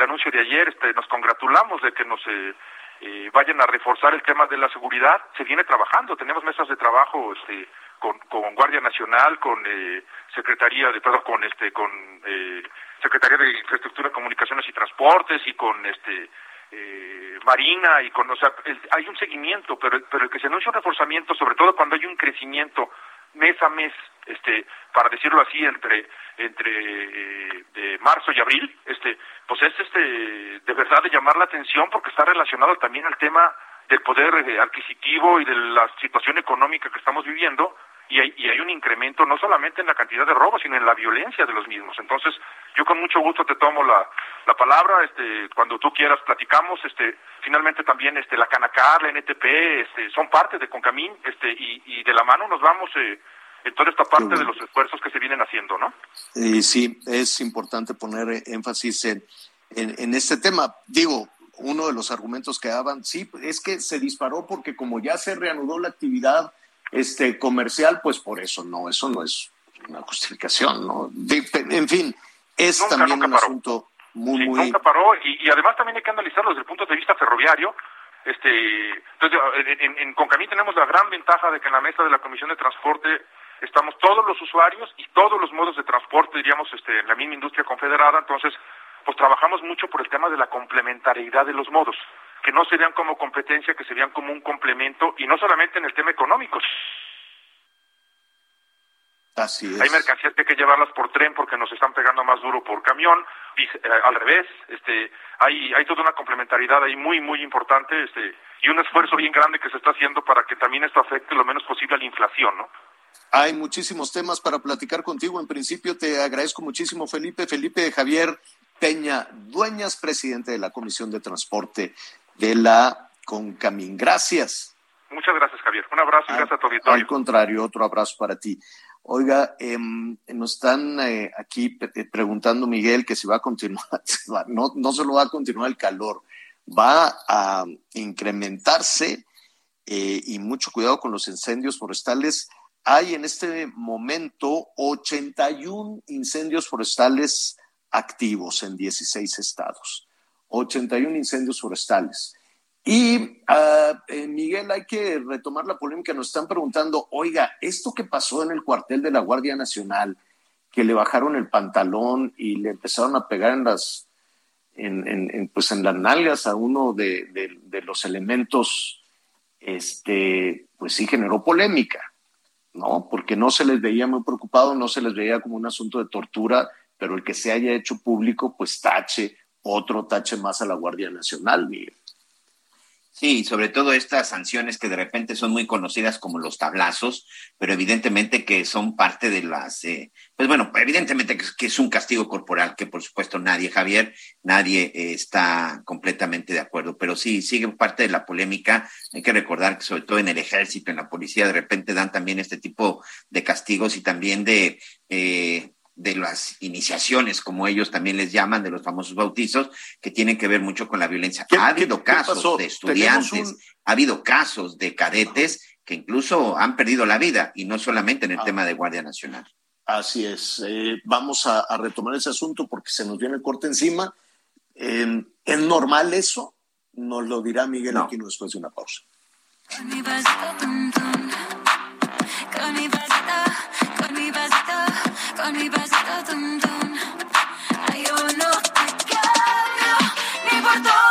anuncio de ayer. Este, nos congratulamos de que nos eh, eh, vayan a reforzar el tema de la seguridad. Se viene trabajando, tenemos mesas de trabajo este, con, con Guardia Nacional, con eh, Secretaría de, perdón, con este, con eh, Secretaría de Infraestructura, Comunicaciones y Transportes y con este eh, Marina y con, o sea, hay un seguimiento, pero, pero el que se anuncia un reforzamiento, sobre todo cuando hay un crecimiento mes a mes, este, para decirlo así, entre entre eh, de marzo y abril, este, pues es este de verdad de llamar la atención porque está relacionado también al tema del poder eh, adquisitivo y de la situación económica que estamos viviendo y hay, y hay un incremento no solamente en la cantidad de robos sino en la violencia de los mismos. Entonces yo con mucho gusto te tomo la, la palabra, este, cuando tú quieras platicamos, este, finalmente también este la Canacar, la NTP, este, son parte de Concamín, este, y, y de la mano nos vamos eh, en toda esta parte de los esfuerzos que se vienen haciendo, ¿no? Sí, es importante poner énfasis en, en, este tema. Digo, uno de los argumentos que daban, sí, es que se disparó porque como ya se reanudó la actividad este, comercial, pues por eso no, eso no es una justificación, ¿no? en fin, es también un asunto muy, muy... Nunca paró y, además también hay que analizarlo desde el punto de vista ferroviario. Este, entonces, en, en Concamí tenemos la gran ventaja de que en la mesa de la Comisión de Transporte estamos todos los usuarios y todos los modos de transporte, diríamos, este, en la misma industria confederada, entonces, pues trabajamos mucho por el tema de la complementariedad de los modos, que no se vean como competencia, que se vean como un complemento, y no solamente en el tema económico. Así es. Hay mercancías que hay que llevarlas por tren porque nos están pegando más duro por camión, y, eh, al revés, este, hay, hay toda una complementariedad ahí muy, muy importante, este, y un esfuerzo bien grande que se está haciendo para que también esto afecte lo menos posible a la inflación, ¿no? Hay muchísimos temas para platicar contigo. En principio te agradezco muchísimo, Felipe. Felipe Javier Peña Dueñas, presidente de la Comisión de Transporte de la Concamín. Gracias. Muchas gracias, Javier. Un abrazo y gracias a tu auditorio. Al contrario, otro abrazo para ti. Oiga, em, nos están eh, aquí eh, preguntando, Miguel, que si va a continuar, <laughs> no, no solo va a continuar el calor, va a incrementarse eh, y mucho cuidado con los incendios forestales hay en este momento 81 incendios forestales activos en 16 estados. 81 incendios forestales. Y ah, eh, Miguel, hay que retomar la polémica. Nos están preguntando, oiga, esto que pasó en el cuartel de la Guardia Nacional, que le bajaron el pantalón y le empezaron a pegar en las, en, pues en las nalgas a uno de, de, los elementos, este, pues sí generó polémica, ¿no? Porque no se les veía muy preocupado, no se les veía como un asunto de tortura, pero el que se haya hecho público, pues tache, otro tache más a la Guardia Nacional, Miguel. Sí, sobre todo estas sanciones que de repente son muy conocidas como los tablazos, pero evidentemente que son parte de las, eh, pues bueno, evidentemente que, es un castigo corporal, que por supuesto nadie, Javier, nadie eh, está completamente de acuerdo, pero sí, sigue parte de la polémica. Hay que recordar que sobre todo en el ejército, en la policía, de repente dan también este tipo de castigos y también de... Eh, de las iniciaciones, como ellos también les llaman, de los famosos bautizos, que tienen que ver mucho con la violencia. Ha habido casos de estudiantes, ha habido casos de cadetes que incluso han perdido la vida, y no solamente en el ah. tema de Guardia Nacional. Así es. Eh, vamos a, retomar ese asunto porque se nos viene el corte encima. ¿Es normal eso? Nos lo dirá Miguel aquí después de una pausa. con mi te cambio ni por todo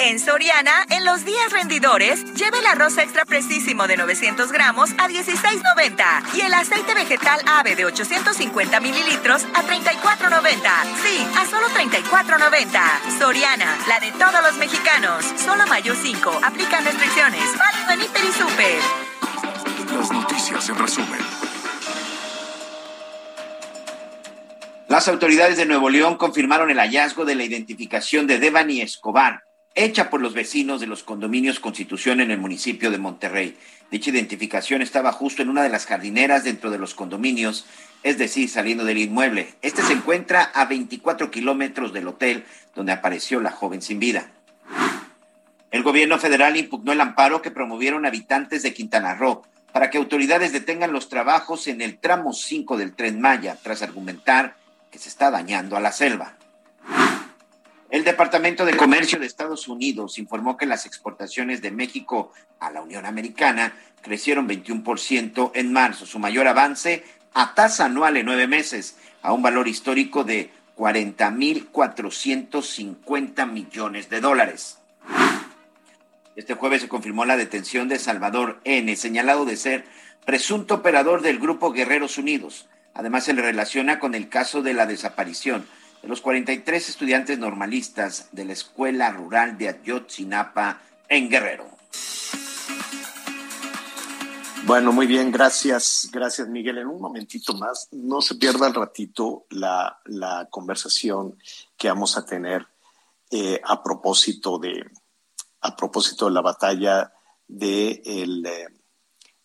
En Soriana, en los días rendidores, lleve el arroz extra precisísimo de 900 gramos a 16.90 y el aceite vegetal ave de 850 mililitros a 34.90. Sí, a solo 34.90. Soriana, la de todos los mexicanos. Solo mayo 5. Aplican restricciones. Válido en Hiper y Super. Las noticias en resumen. Las autoridades de Nuevo León confirmaron el hallazgo de la identificación de Devani Escobar, hecha por los vecinos de los condominios Constitución en el municipio de Monterrey. Dicha identificación estaba justo en una de las jardineras dentro de los condominios, es decir, saliendo del inmueble. Este se encuentra a 24 kilómetros del hotel donde apareció la joven sin vida. El gobierno federal impugnó el amparo que promovieron habitantes de Quintana Roo para que autoridades detengan los trabajos en el tramo 5 del tren Maya, tras argumentar que se está dañando a la selva. El Departamento de Comercio de Estados Unidos informó que las exportaciones de México a la Unión Americana crecieron 21% en marzo, su mayor avance a tasa anual en nueve meses, a un valor histórico de 40.450 millones de dólares. Este jueves se confirmó la detención de Salvador N., señalado de ser presunto operador del Grupo Guerreros Unidos. Además, se le relaciona con el caso de la desaparición de los 43 estudiantes normalistas de la Escuela Rural de Ayotzinapa en Guerrero. Bueno, muy bien, gracias, gracias Miguel. En un momentito más, no se pierda el ratito la, la conversación que vamos a tener eh, a propósito de a propósito de la batalla de el, eh,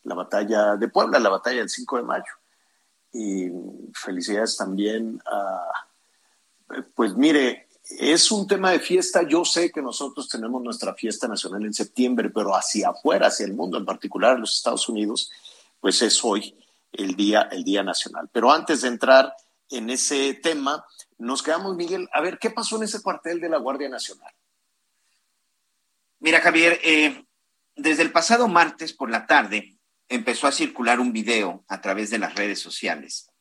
la batalla de Puebla, la batalla del 5 de mayo. Y felicidades también a pues mire, es un tema de fiesta. Yo sé que nosotros tenemos nuestra fiesta nacional en septiembre, pero hacia afuera, hacia el mundo, en particular los Estados Unidos, pues es hoy el día, el día nacional. Pero antes de entrar en ese tema, nos quedamos, Miguel, a ver qué pasó en ese cuartel de la Guardia Nacional. Mira, Javier, eh, desde el pasado martes por la tarde empezó a circular un video a través de las redes sociales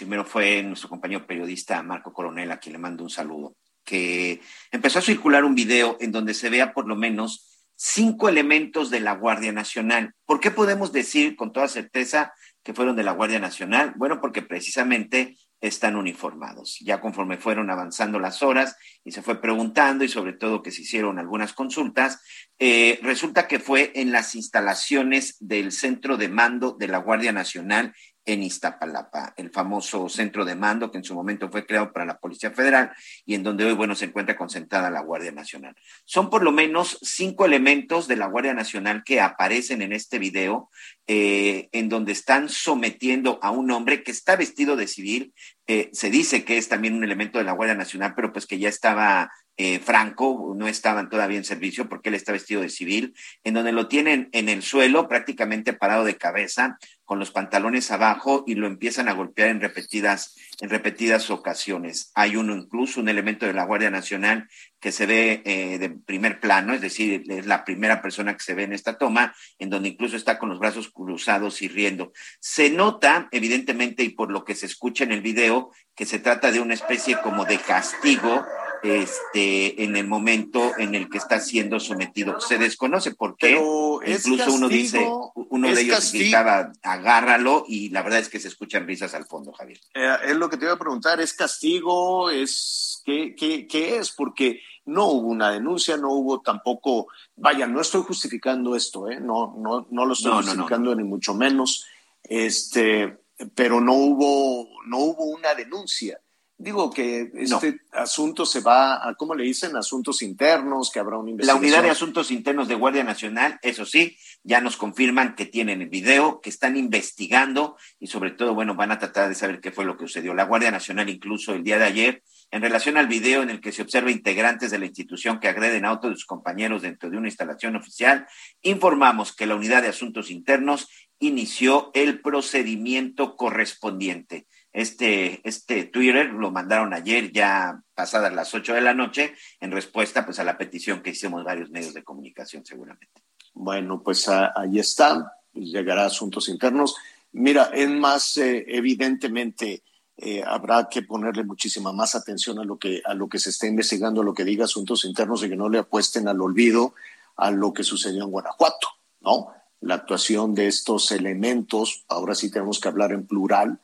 Primero fue nuestro compañero periodista Marco Coronel, a quien le mando un saludo, que empezó a circular un video en donde se vea por lo menos cinco elementos de la Guardia Nacional. ¿Por qué podemos decir con toda certeza que fueron de la Guardia Nacional? Bueno, porque precisamente están uniformados. Ya conforme fueron avanzando las horas y se fue preguntando y sobre todo que se hicieron algunas consultas, eh, resulta que fue en las instalaciones del centro de mando de la Guardia Nacional en Iztapalapa, el famoso centro de mando que en su momento fue creado para la Policía Federal y en donde hoy, bueno, se encuentra concentrada la Guardia Nacional. Son por lo menos cinco elementos de la Guardia Nacional que aparecen en este video, eh, en donde están sometiendo a un hombre que está vestido de civil. Eh, se dice que es también un elemento de la Guardia Nacional, pero pues que ya estaba eh, Franco, no estaban todavía en servicio porque él está vestido de civil, en donde lo tienen en el suelo, prácticamente parado de cabeza, con los pantalones abajo y lo empiezan a golpear en repetidas, en repetidas ocasiones. Hay uno incluso, un elemento de la Guardia Nacional que se ve eh, de primer plano, es decir, es la primera persona que se ve en esta toma, en donde incluso está con los brazos cruzados y riendo. Se nota, evidentemente, y por lo que se escucha en el video, que se trata de una especie como de castigo este, en el momento en el que está siendo sometido. Se desconoce por qué. Incluso uno dice, uno de ellos gritaba, agárralo, y la verdad es que se escuchan risas al fondo, Javier. Eh, es lo que te iba a preguntar, ¿es castigo? ¿Es qué, qué, qué es? Porque no hubo una denuncia, no hubo tampoco, vaya, no estoy justificando esto, ¿eh? no, no, no lo estoy No, no, no, justificando ni mucho menos, este, pero no hubo, no hubo una denuncia. Digo que este asunto se va a, ¿cómo le dicen? Asuntos internos, que habrá una La investigación. unidad de asuntos internos de Guardia Nacional, eso sí, ya nos confirman que tienen el video, que están investigando y sobre todo, bueno, van a tratar de saber qué fue lo que sucedió. La Guardia Nacional incluso el día de ayer, en relación al video en el que se observa integrantes de la institución que agreden a otros de sus compañeros dentro de una instalación oficial, informamos que la unidad de asuntos internos inició el procedimiento correspondiente. Este, este Twitter lo mandaron ayer ya pasadas las 8 de la noche en respuesta pues a la petición que hicimos varios medios de comunicación seguramente. Bueno, pues ah, ahí está, llegará a asuntos internos. Mira, es más, eh, evidentemente, eh, habrá que ponerle muchísima más atención a lo, que, a lo que se está investigando, a lo que diga asuntos internos y que no le apuesten al olvido a lo que sucedió en Guanajuato, ¿no? La actuación de estos elementos, ahora sí tenemos que hablar en plural,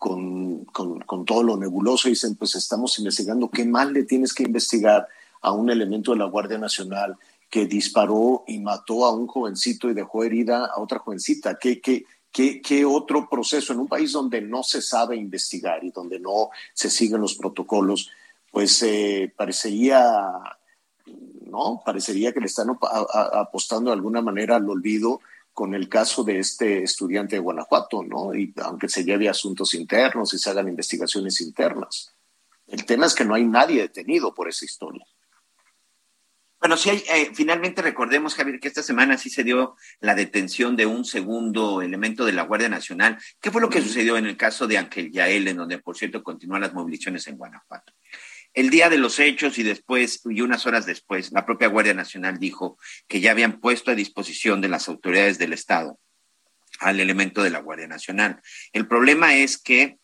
con, con, con todo lo nebuloso, dicen, pues estamos investigando, ¿qué mal le tienes que investigar a un elemento de la Guardia Nacional que disparó y mató a un jovencito y dejó herida a otra jovencita? ¿Qué, qué, qué, qué otro proceso en un país donde no se sabe investigar y donde no se siguen los protocolos? Pues eh, parecería, ¿no? Parecería que le están apostando de alguna manera al olvido con el caso de este estudiante de Guanajuato, ¿no? Y aunque se lleve asuntos internos y se hagan investigaciones internas. El tema es que no hay nadie detenido por esa historia. Bueno, sí, hay, eh, finalmente recordemos, Javier, que esta semana sí se dio la detención de un segundo elemento de la Guardia Nacional. ¿Qué fue lo que sucedió en el caso de Ángel Yael, en donde, por cierto, continúan las movilizaciones en Guanajuato? El día de los hechos y después, y unas horas después, la propia Guardia Nacional dijo que ya habían puesto a disposición de las autoridades del Estado al elemento de la Guardia Nacional. El problema es que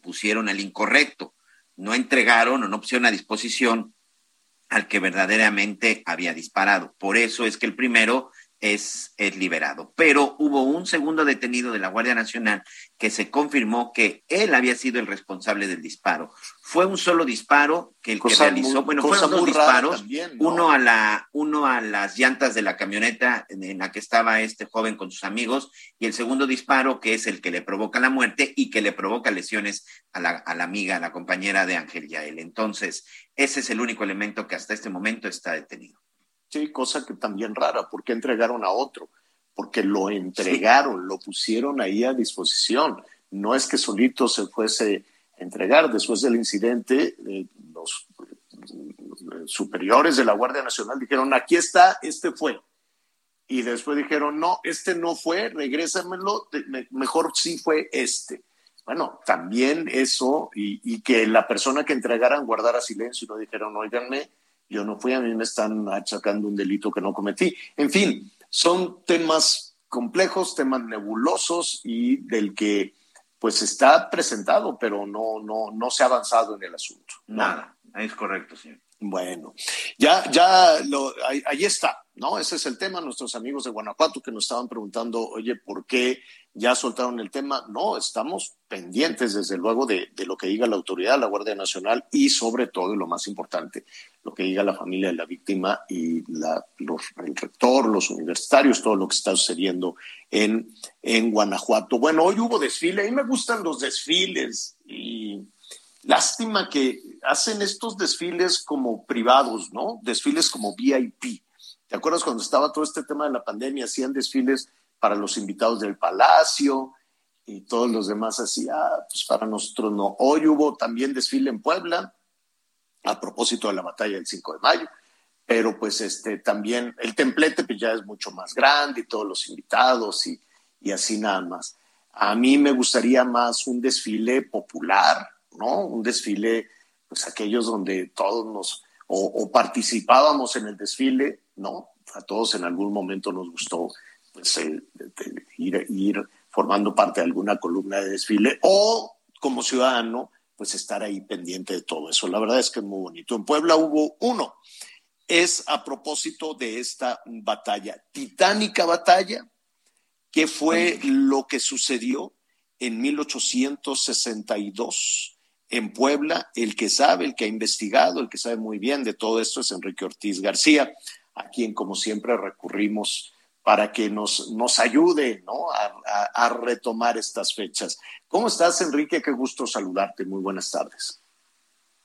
pusieron al incorrecto, no entregaron no pusieron a disposición al que verdaderamente había disparado. Por eso es que el primero es, es liberado. Pero hubo un segundo detenido de la Guardia Nacional que se confirmó que él había sido el responsable del disparo. Fue un solo disparo que el Cosa que realizó, muy- bueno, fueron dos disparos, también, ¿no? uno a la, uno a las llantas de la camioneta en en la que estaba este joven con sus amigos, y el segundo disparo, que es el que le provoca la muerte y que le provoca lesiones a la, a la amiga, a la compañera de Ángel Yael. Entonces, ese es el único elemento que hasta este momento está detenido. Sí, cosa que también rara. ¿Por qué entregaron a otro? Porque lo entregaron, lo pusieron ahí a disposición. No es que solito se fuese a entregar. Después del incidente, eh, los superiores de la Guardia Nacional dijeron, aquí está, este fue. Y después dijeron, no, este no fue, regrésamelo, mejor sí fue este. Bueno, también eso, y, y que la persona que entregaran guardara silencio y no dijeron, oiganme, yo no fui, a mí me están achacando un delito que no cometí. En fin, son temas complejos, temas nebulosos y del que pues está presentado, pero no, no, no se ha avanzado en el asunto. Nada, es correcto, señor. Bueno, ya, ya, lo, ahí, está, ¿no? Ese es el tema. Nuestros amigos de Guanajuato que nos estaban preguntando, oye, ¿por qué ya soltaron el tema? No, estamos pendientes, desde luego, de, de lo que diga la autoridad, la Guardia Nacional y, sobre todo, y lo más importante, lo que diga la familia de la víctima y la, los, el rector, los universitarios, todo lo que está sucediendo en, en Guanajuato. Bueno, hoy hubo desfile, a mí me gustan los desfiles y Lástima que hacen estos desfiles como privados, ¿no? Desfiles como VIP. ¿Te acuerdas cuando estaba todo este tema de la pandemia? Hacían desfiles para los invitados del palacio y todos los demás hacían, ah, pues para nosotros no. Hoy hubo también desfile en Puebla a propósito de la batalla del 5 de mayo, pero pues este también el templete pues ya es mucho más grande y todos los invitados y, y así nada más. A mí me gustaría más un desfile popular, ¿no? Un desfile, pues aquellos donde todos nos, o, o, participábamos en el desfile, ¿no? A todos en algún momento nos gustó, pues, ir, ir formando parte de alguna columna de desfile, o como ciudadano, pues estar ahí pendiente de todo eso. La verdad es que es muy bonito. En Puebla hubo uno. Es a propósito de esta batalla, titánica batalla, que fue lo que sucedió en 1862 en Puebla, el que sabe, el que ha investigado, el que sabe muy bien de todo esto es Enrique Ortiz García, a quien como siempre recurrimos para que nos, nos ayude ¿no? a, a, a, retomar estas fechas. ¿Cómo estás, Enrique? Qué gusto saludarte. Muy buenas tardes.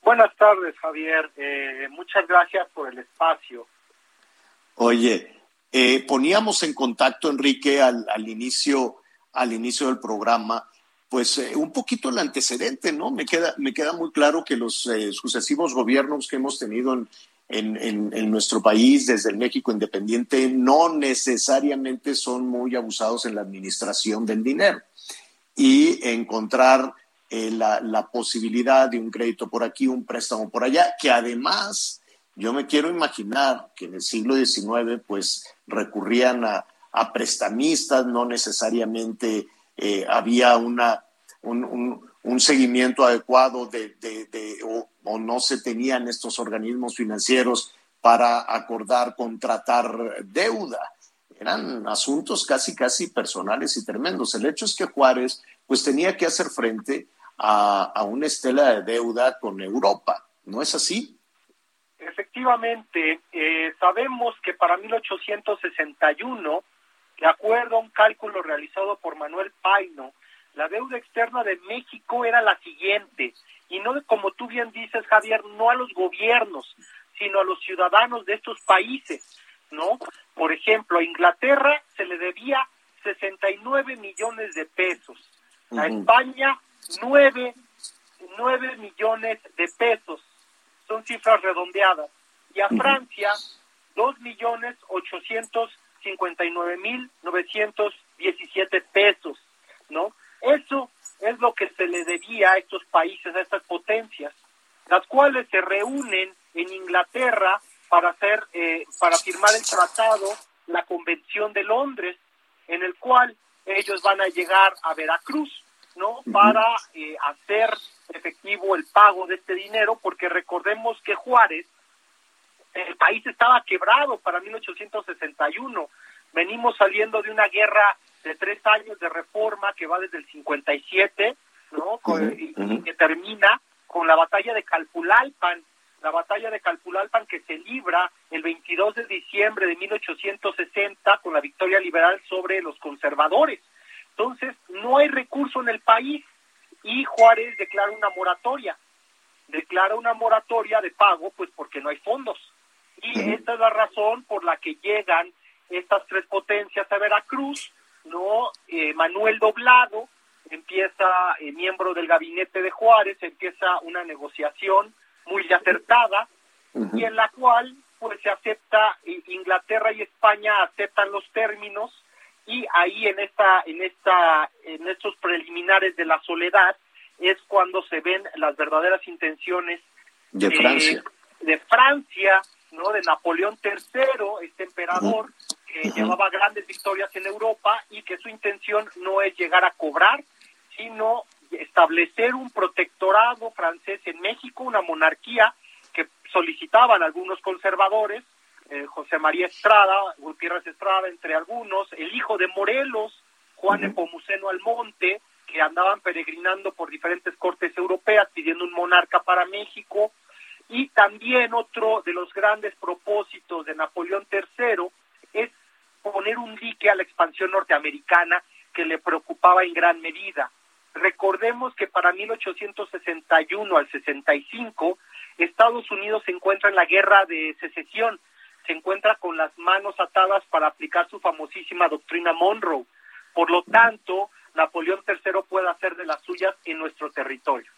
Buenas tardes, Javier. Eh, muchas gracias por el espacio. Oye, eh, poníamos en contacto, Enrique, al, al, inicio, al inicio del programa, pues eh, un poquito el antecedente, ¿no? Me queda, me queda muy claro que los eh, sucesivos gobiernos que hemos tenido en, en, nuestro país desde el México independiente no necesariamente son muy abusados en la administración del dinero y encontrar eh, la, la posibilidad de un crédito por aquí, un préstamo por allá, que además yo me quiero imaginar que en el siglo XIX pues recurrían a prestamistas, no necesariamente eh, había una, un, un, seguimiento adecuado de, de, o, no se tenían estos organismos financieros para acordar, contratar deuda. Eran asuntos casi, casi personales y tremendos. El hecho es que Juárez pues tenía que hacer frente a, a una estela de deuda con Europa. ¿No es así? Efectivamente, eh, sabemos que para 1861 de acuerdo a un cálculo realizado por Manuel Paino, la deuda externa de México era la siguiente, y no como tú bien dices, Javier, no a los gobiernos, sino a los ciudadanos de estos países, ¿no? Por ejemplo, a Inglaterra se le debía 69 millones de pesos, a uh -huh. España 9, 9 millones de pesos, son cifras redondeadas, y a. Francia 2 millones 800 59.917 pesos, ¿no? Eso es lo que se le debía a estos países, a estas potencias, las cuales se reúnen en Inglaterra para hacer, eh, para firmar el tratado, la Convención de Londres, en el cual ellos van a llegar a Veracruz, ¿no? Para eh, hacer efectivo el pago de este dinero, porque recordemos que Juárez el país estaba quebrado para 1861. Venimos saliendo de una guerra de tres años de reforma que va desde el 57, ¿no? Con, uh -huh. y, y, que termina con la batalla de Calpulalpan, la batalla de Calpulalpan que se libra el 22 de diciembre de 1860 con la victoria liberal sobre los conservadores. Entonces, no hay recurso en el país y Juárez declara una moratoria. Declara una moratoria de pago, pues porque no hay fondos. Y esta es la razón por la que llegan estas tres potencias a Veracruz, ¿no? Eh, Manuel Doblado empieza, eh, miembro del gabinete de Juárez, empieza una negociación muy acertada uh -huh. y en la cual pues se acepta, eh, Inglaterra y España aceptan los términos y ahí en esta, en esta, en estos preliminares de la soledad es cuando se ven las verdaderas intenciones de Francia, de Francia ¿no? de Napoleón III, este emperador que uh -huh. llevaba grandes victorias en Europa y que su intención no es llegar a cobrar, sino establecer un protectorado francés en México, una monarquía que solicitaban algunos conservadores, eh, José María Estrada, Gutiérrez Estrada, entre algunos, el hijo de Morelos, Juan Epomuceno Almonte, que andaban peregrinando por diferentes cortes europeas pidiendo un monarca para México, y también otro de los grandes propósitos de Napoleón III es poner un dique a la expansión norteamericana que le preocupaba en gran medida. Recordemos que para 1861 al 65 Estados Unidos se encuentra en la guerra de secesión, se encuentra con las manos atadas para aplicar su famosísima doctrina Monroe. Por lo tanto, Napoleón III puede hacer de las suyas en nuestro territorio.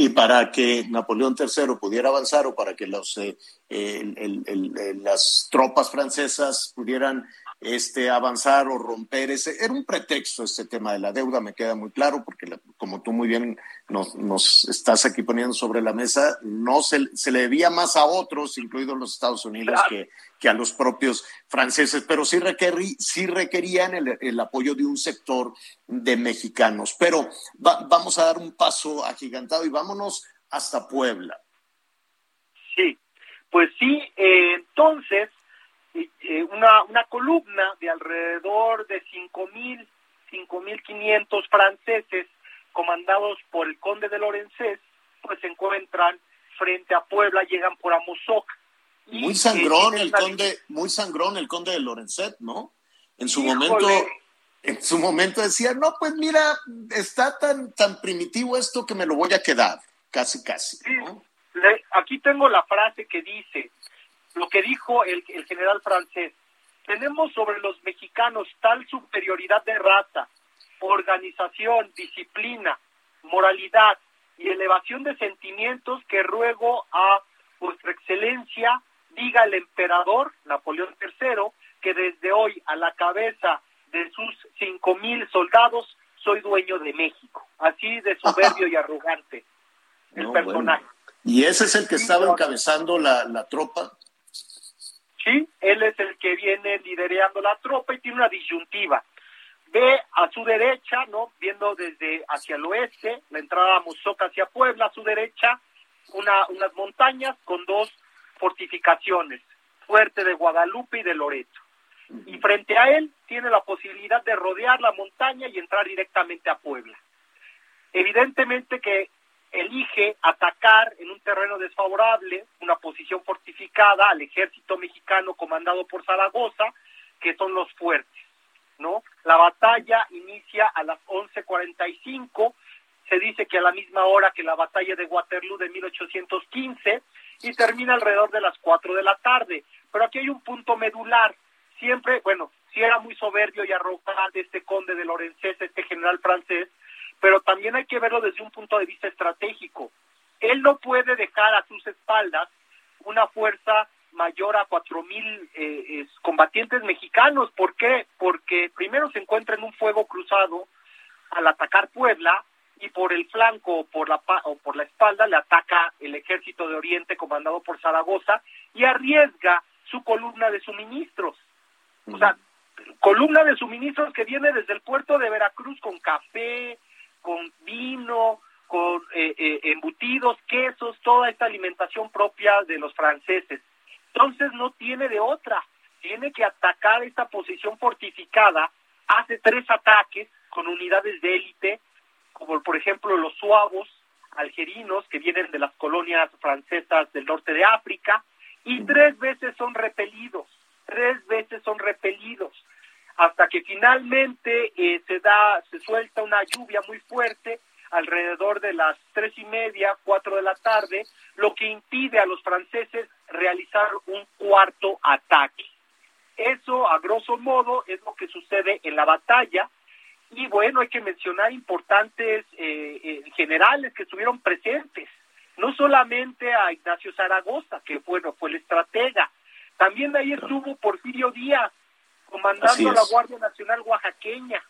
Y para que Napoleón III pudiera avanzar o para que los, eh, el- el- el- el- las tropas francesas pudieran este, avanzar o romper ese, era un pretexto este tema de la deuda, me queda muy claro, porque la- como tú muy bien nos, nos estás aquí poniendo sobre la mesa, no se, se le debía más a otros, incluidos los Estados Unidos, que, que a los propios franceses, pero sí, requerí, sí requerían el, el apoyo de un sector de mexicanos. Pero va- vamos a dar un paso agigantado y vámonos hasta Puebla. Sí, pues sí, eh, entonces eh, una, una columna de alrededor de 5.000, 5.500 franceses comandados por el conde de Lorenzés, pues se encuentran frente a Puebla, llegan por Amozoc. y, Muy eh, sangrón el conde, muy sangrón el conde de Lorenzet, ¿no? En su Híjole. momento, en su momento decía, no, pues mira, está tan, tan primitivo esto que me lo voy a quedar, casi, casi. ¿no? Le- aquí tengo la frase que dice, lo que dijo el, el general francés, tenemos sobre los mexicanos tal superioridad de raza, organización, disciplina, moralidad y elevación de sentimientos que ruego a vuestra excelencia diga el emperador Napoleón III que desde hoy a la cabeza de sus cinco mil soldados soy dueño de México. Así de soberbio y arrogante el No, personaje. bueno. Y ese es el que estaba encabezando la, la tropa. Sí, él es el que viene liderando la tropa y tiene una disyuntiva. Ve a su derecha, ¿no? Viendo desde hacia el oeste, la entrada a Mozoc hacia Puebla, a su derecha, una, unas montañas con dos fortificaciones, Fuerte de Guadalupe y de Loreto. Y frente a él tiene la posibilidad de rodear la montaña y entrar directamente a Puebla. Evidentemente que elige atacar en un terreno desfavorable, una posición fortificada al ejército mexicano comandado por Zaragoza, que son los fuertes, ¿no? La batalla inicia a las 11:45, se dice que a la misma hora que la batalla de Waterloo de 1815 y termina alrededor de las 4 de la tarde. Pero aquí hay un punto medular. Siempre, bueno, si era muy soberbio y arrogante este conde de Lorenzés, este general francés, pero también hay que verlo desde un punto de vista estratégico. Él no puede dejar a sus espaldas una fuerza mayor a cuatro mil eh, es- combatientes mexicanos. ¿Por qué? Porque primero se encuentra en un fuego cruzado al atacar Puebla y por el flanco o por la o por la espalda le ataca el ejército de Oriente comandado por Zaragoza y arriesga su columna de suministros. O sea, columna de suministros que viene desde el puerto de Veracruz con café, con vino, con eh, eh, embutidos, quesos, toda esta alimentación propia de los franceses. Entonces no tiene de otra, tiene que atacar esta posición fortificada, hace tres ataques con unidades de élite, como por ejemplo los suavos algerinos que vienen de las colonias francesas del norte de África, y tres veces son repelidos, tres veces son repelidos hasta que finalmente eh, se da, se suelta una lluvia muy fuerte alrededor de las tres y media, cuatro de la tarde, lo que impide a los franceses realizar un cuarto ataque. Eso, a grosso modo, es lo que sucede en la batalla. Y bueno, hay que mencionar importantes eh, eh, generales que estuvieron presentes. No solamente a Ignacio Zaragoza, que bueno, fue el estratega. También ahí estuvo Porfirio Díaz, comandando la. Guardia Nacional Oaxaqueña.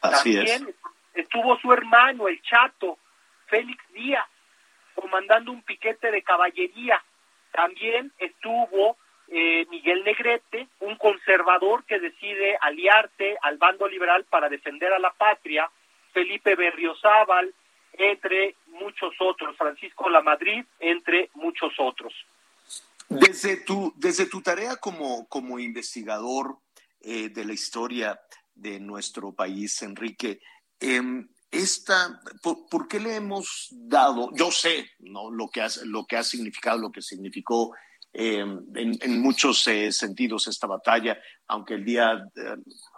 Así es. También estuvo su hermano, el Chato, Félix Díaz, comandando un piquete de caballería. También estuvo eh, Miguel Negrete, un conservador que decide aliarse al bando liberal para defender a la patria, Felipe Berriozábal, entre muchos otros, Francisco Lamadrid, entre muchos otros. Desde tu, desde tu tarea como, como investigador eh, de la historia de nuestro país, Enrique, em, esta, por, por, qué le hemos dado? Yo sé ¿no? lo, que ha, lo que ha significado, lo que significó eh, en, en, muchos eh, sentidos esta batalla, aunque el día, eh,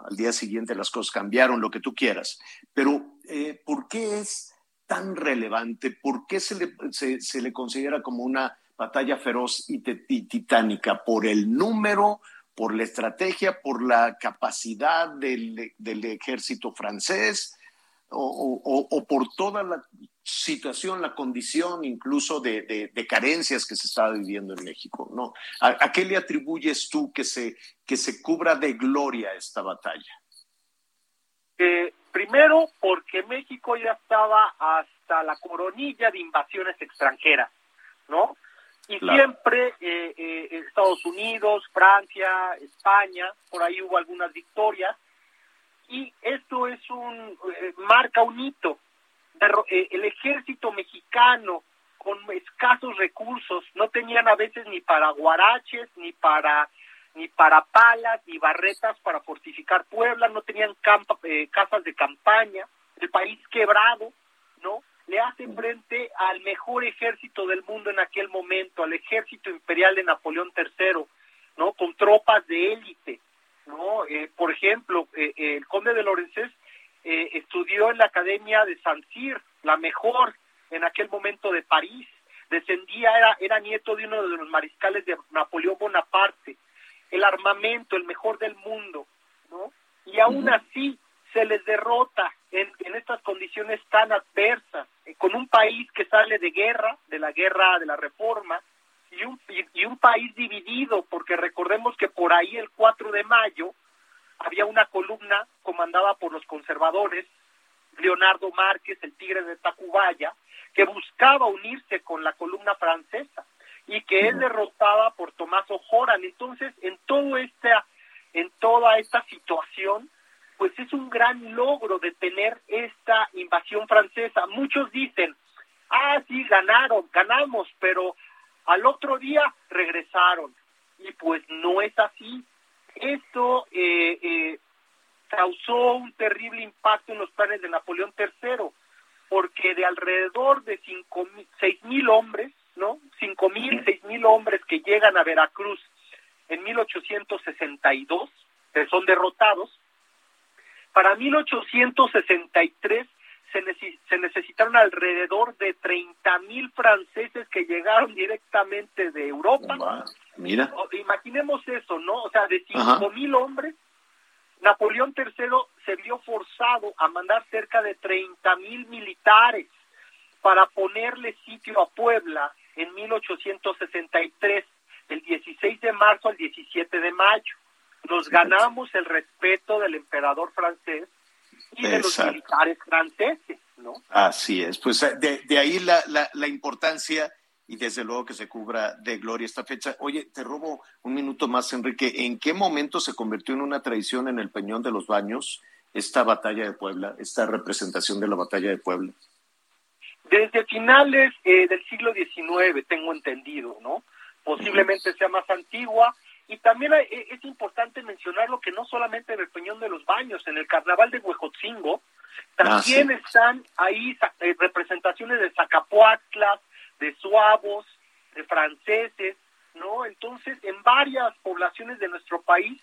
al día siguiente las cosas cambiaron, lo que tú quieras. Pero, eh, ¿por qué es tan relevante? ¿Por qué se le, se, se le considera como una batalla feroz y, titánica? ¿Por el número? ¿Por la estrategia? ¿Por la capacidad del, del ejército francés? O, o, por toda la situación, la condición incluso de, de, carencias que se estaba viviendo en México, ¿no? ¿A, ¿A, qué le atribuyes tú que se, que se cubra de gloria esta batalla? Eh, primero, porque México ya estaba hasta la coronilla de invasiones extranjeras, ¿no? Y claro. siempre eh, eh, Estados Unidos, Francia, España, por ahí hubo algunas victorias, y esto es un eh, marca un hito. Eh, el ejército mexicano con escasos recursos no tenían a veces ni para guaraches, ni para ni para palas, ni barretas para fortificar Puebla, no tenían campa, eh, casas de campaña, el país quebrado, ¿no? Le hacen frente al mejor ejército del mundo en aquel momento, al ejército imperial de Napoleón III, ¿no? Con tropas de élite, ¿no? Eh, por ejemplo, eh, el conde de Lorenzés eh, estudió en la Academia de San Cyr, la mejor en aquel momento de París, descendía, era, era nieto de uno de los mariscales de Napoleón Bonaparte, el armamento, el mejor del mundo, ¿no? Y aún así se les derrota en, en estas condiciones tan adversas, con un país que sale de guerra, de la guerra de la reforma, y un, y, y un país dividido, porque recordemos que por ahí el 4 de mayo había una columna comandada por los conservadores, Leonardo Márquez, el tigre de Tacubaya, que buscaba unirse con la columna francesa y que es derrotada por Tomás Ojoran. Entonces, en todo esta, en toda esta situación, pues es un gran logro detener esta invasión francesa. Muchos dicen, ah, sí, ganaron, ganamos, pero al otro día regresaron. Y pues no es así. Esto eh, eh, causó un terrible impacto en los planes de Napoleón III, porque de alrededor de cinco, seis mil hombres, ¿no? Cinco mil, seis mil hombres que llegan a Veracruz en 1862, que son derrotados, para 1863 se, neces se necesitaron alrededor de 30 mil franceses que llegaron directamente de Europa. Mira. Imaginemos eso, ¿no? O sea, de cinco mil hombres, Napoleón III se vio forzado a mandar cerca de 30 mil militares para ponerle sitio a Puebla en 1863, del 16 de marzo al 17 de mayo. Nos ganamos el respeto del emperador francés y de los militares franceses, ¿no? Así es, pues de, de ahí la, la, la, importancia y desde luego que se cubra de gloria esta fecha. Oye, te robo un minuto más, Enrique. ¿En qué momento se convirtió en una tradición en el Peñón de los Baños esta batalla de Puebla, esta representación de la batalla de Puebla? Desde finales eh, del siglo XIX, tengo entendido, ¿no? Posiblemente sea más antigua, y también hay, es importante mencionarlo que no solamente en el Peñón de los Baños, en el Carnaval de Huejotzingo, también ah, sí. están ahí eh, representaciones de Zacapuatlas, de suavos, de franceses, ¿no? Entonces, en varias poblaciones de nuestro país,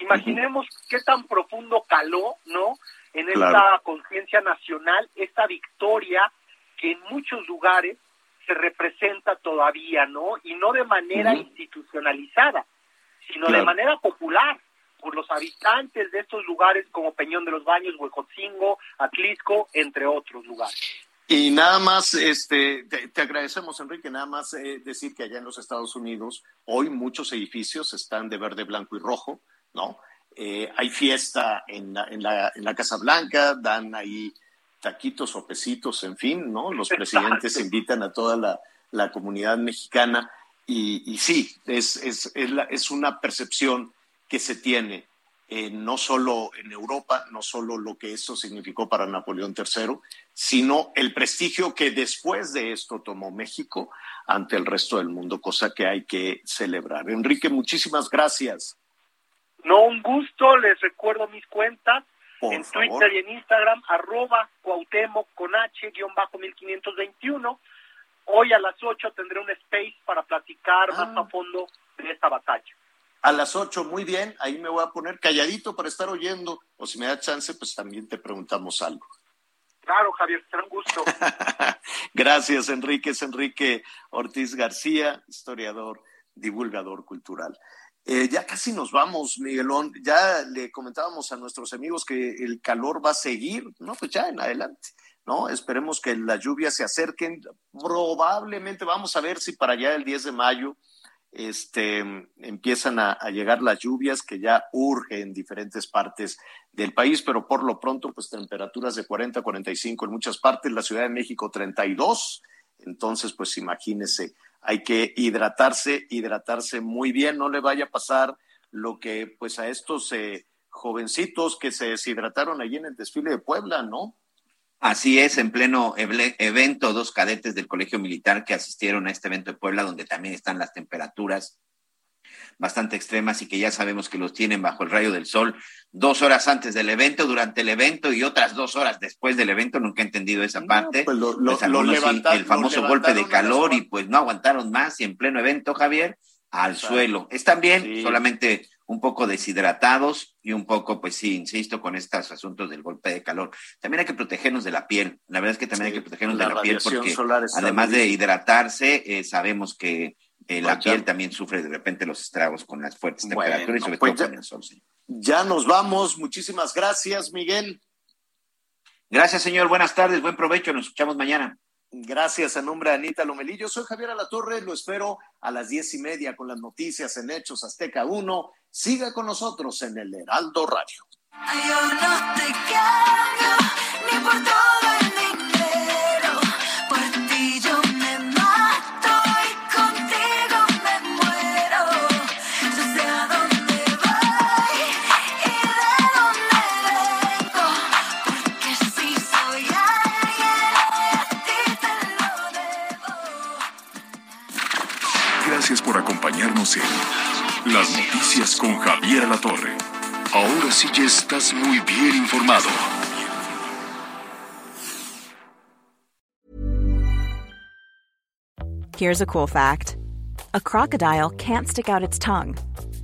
imaginemos uh -huh. qué tan profundo caló, ¿no? En claro. esta conciencia nacional, esta victoria que en muchos lugares se representa todavía, ¿no? Y no de manera uh -huh. institucionalizada sino claro. de manera popular por los habitantes de estos lugares como Peñón de los Baños, Huejotzingo, Atlisco, entre otros lugares. Y nada más, este, te, te agradecemos, Enrique, nada más eh, decir que allá en los Estados Unidos hoy muchos edificios están de verde, blanco y rojo, ¿no? Eh, hay fiesta en la, en, la, en la Casa Blanca, dan ahí taquitos o pesitos, en fin, ¿no? Los presidentes invitan a toda la, la comunidad mexicana. Y, y sí, es, es, es, la, es, una percepción que se tiene eh, no solo en Europa, no solo lo que esto significó para Napoleón III, sino el prestigio que después de esto tomó México ante el resto del mundo, cosa que hay que celebrar. Enrique, muchísimas gracias. No, un gusto, les recuerdo mis cuentas Por en favor. Twitter y en Instagram, arroba Cuauhtémoc con H, guion bajo 1521. Hoy a las 8 tendré un space para platicar Ah. más a fondo de esta batalla. A las ocho, muy bien, ahí me voy a poner calladito para estar oyendo, o si me da chance, pues también te preguntamos algo. Claro, Javier, será un gusto. <laughs> Gracias, Enrique. Es Enrique Ortiz García, historiador, divulgador cultural. Eh, ya casi nos vamos, Miguelón. Ya le comentábamos a nuestros amigos que el calor va a seguir, ¿no? Pues ya en adelante, ¿no? Esperemos que las lluvias se acerquen. Probablemente vamos a ver si para allá el 10 de mayo este, empiezan a, llegar las lluvias que ya urge en diferentes partes del país, pero por lo pronto, pues temperaturas de 40 a 45 en muchas partes, la Ciudad de México 32, entonces, pues imagínese, hay que hidratarse, hidratarse muy bien, no le vaya a pasar lo que pues a estos eh, jovencitos que se deshidrataron allí en el desfile de Puebla, ¿no? Así es, en pleno evento, dos cadetes del Colegio Militar que asistieron a este evento de Puebla, donde también están las temperaturas bastante extremas y que ya sabemos que los tienen bajo el rayo del sol dos horas antes del evento, durante el evento y otras dos horas después del evento. Nunca he entendido esa parte. pues lo- lo- Pues lo el famoso lo golpe de calor y pues no aguantaron más y en pleno evento, Javier, al Exacto. suelo. Están bien, Sí. solamente un poco deshidratados y un poco, pues sí, insisto, con estos asuntos del golpe de calor. También hay que protegernos de la piel. La verdad es que también Sí, hay que protegernos la de la piel porque además de hidratarse, eh, sabemos que eh, la piel también sufre de repente los estragos con las fuertes Bueno, temperaturas y sobre pues todo ya- con el sol. sí. Ya nos vamos, muchísimas gracias, Miguel. Gracias, señor. Buenas tardes, buen provecho. Nos escuchamos mañana. Gracias a nombre de Anita Lomelí. Yo soy Javier Alatorre, lo espero a las diez y media con las noticias en Hechos Azteca 1. Siga con nosotros en el Heraldo Radio. Cambio ni por todo Las Noticias con Javier Alatorre. Ahora sí ya estás muy bien informado. Here's a cool fact a crocodile can't stick out its tongue.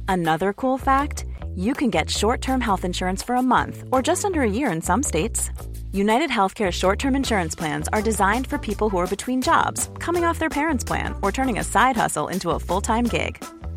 Another cool fact you can get short term health insurance for a month or just under a year in some states. United Healthcare short term insurance plans are designed for people who are between jobs, coming off their parents' plan, or turning a side hustle into a full time gig.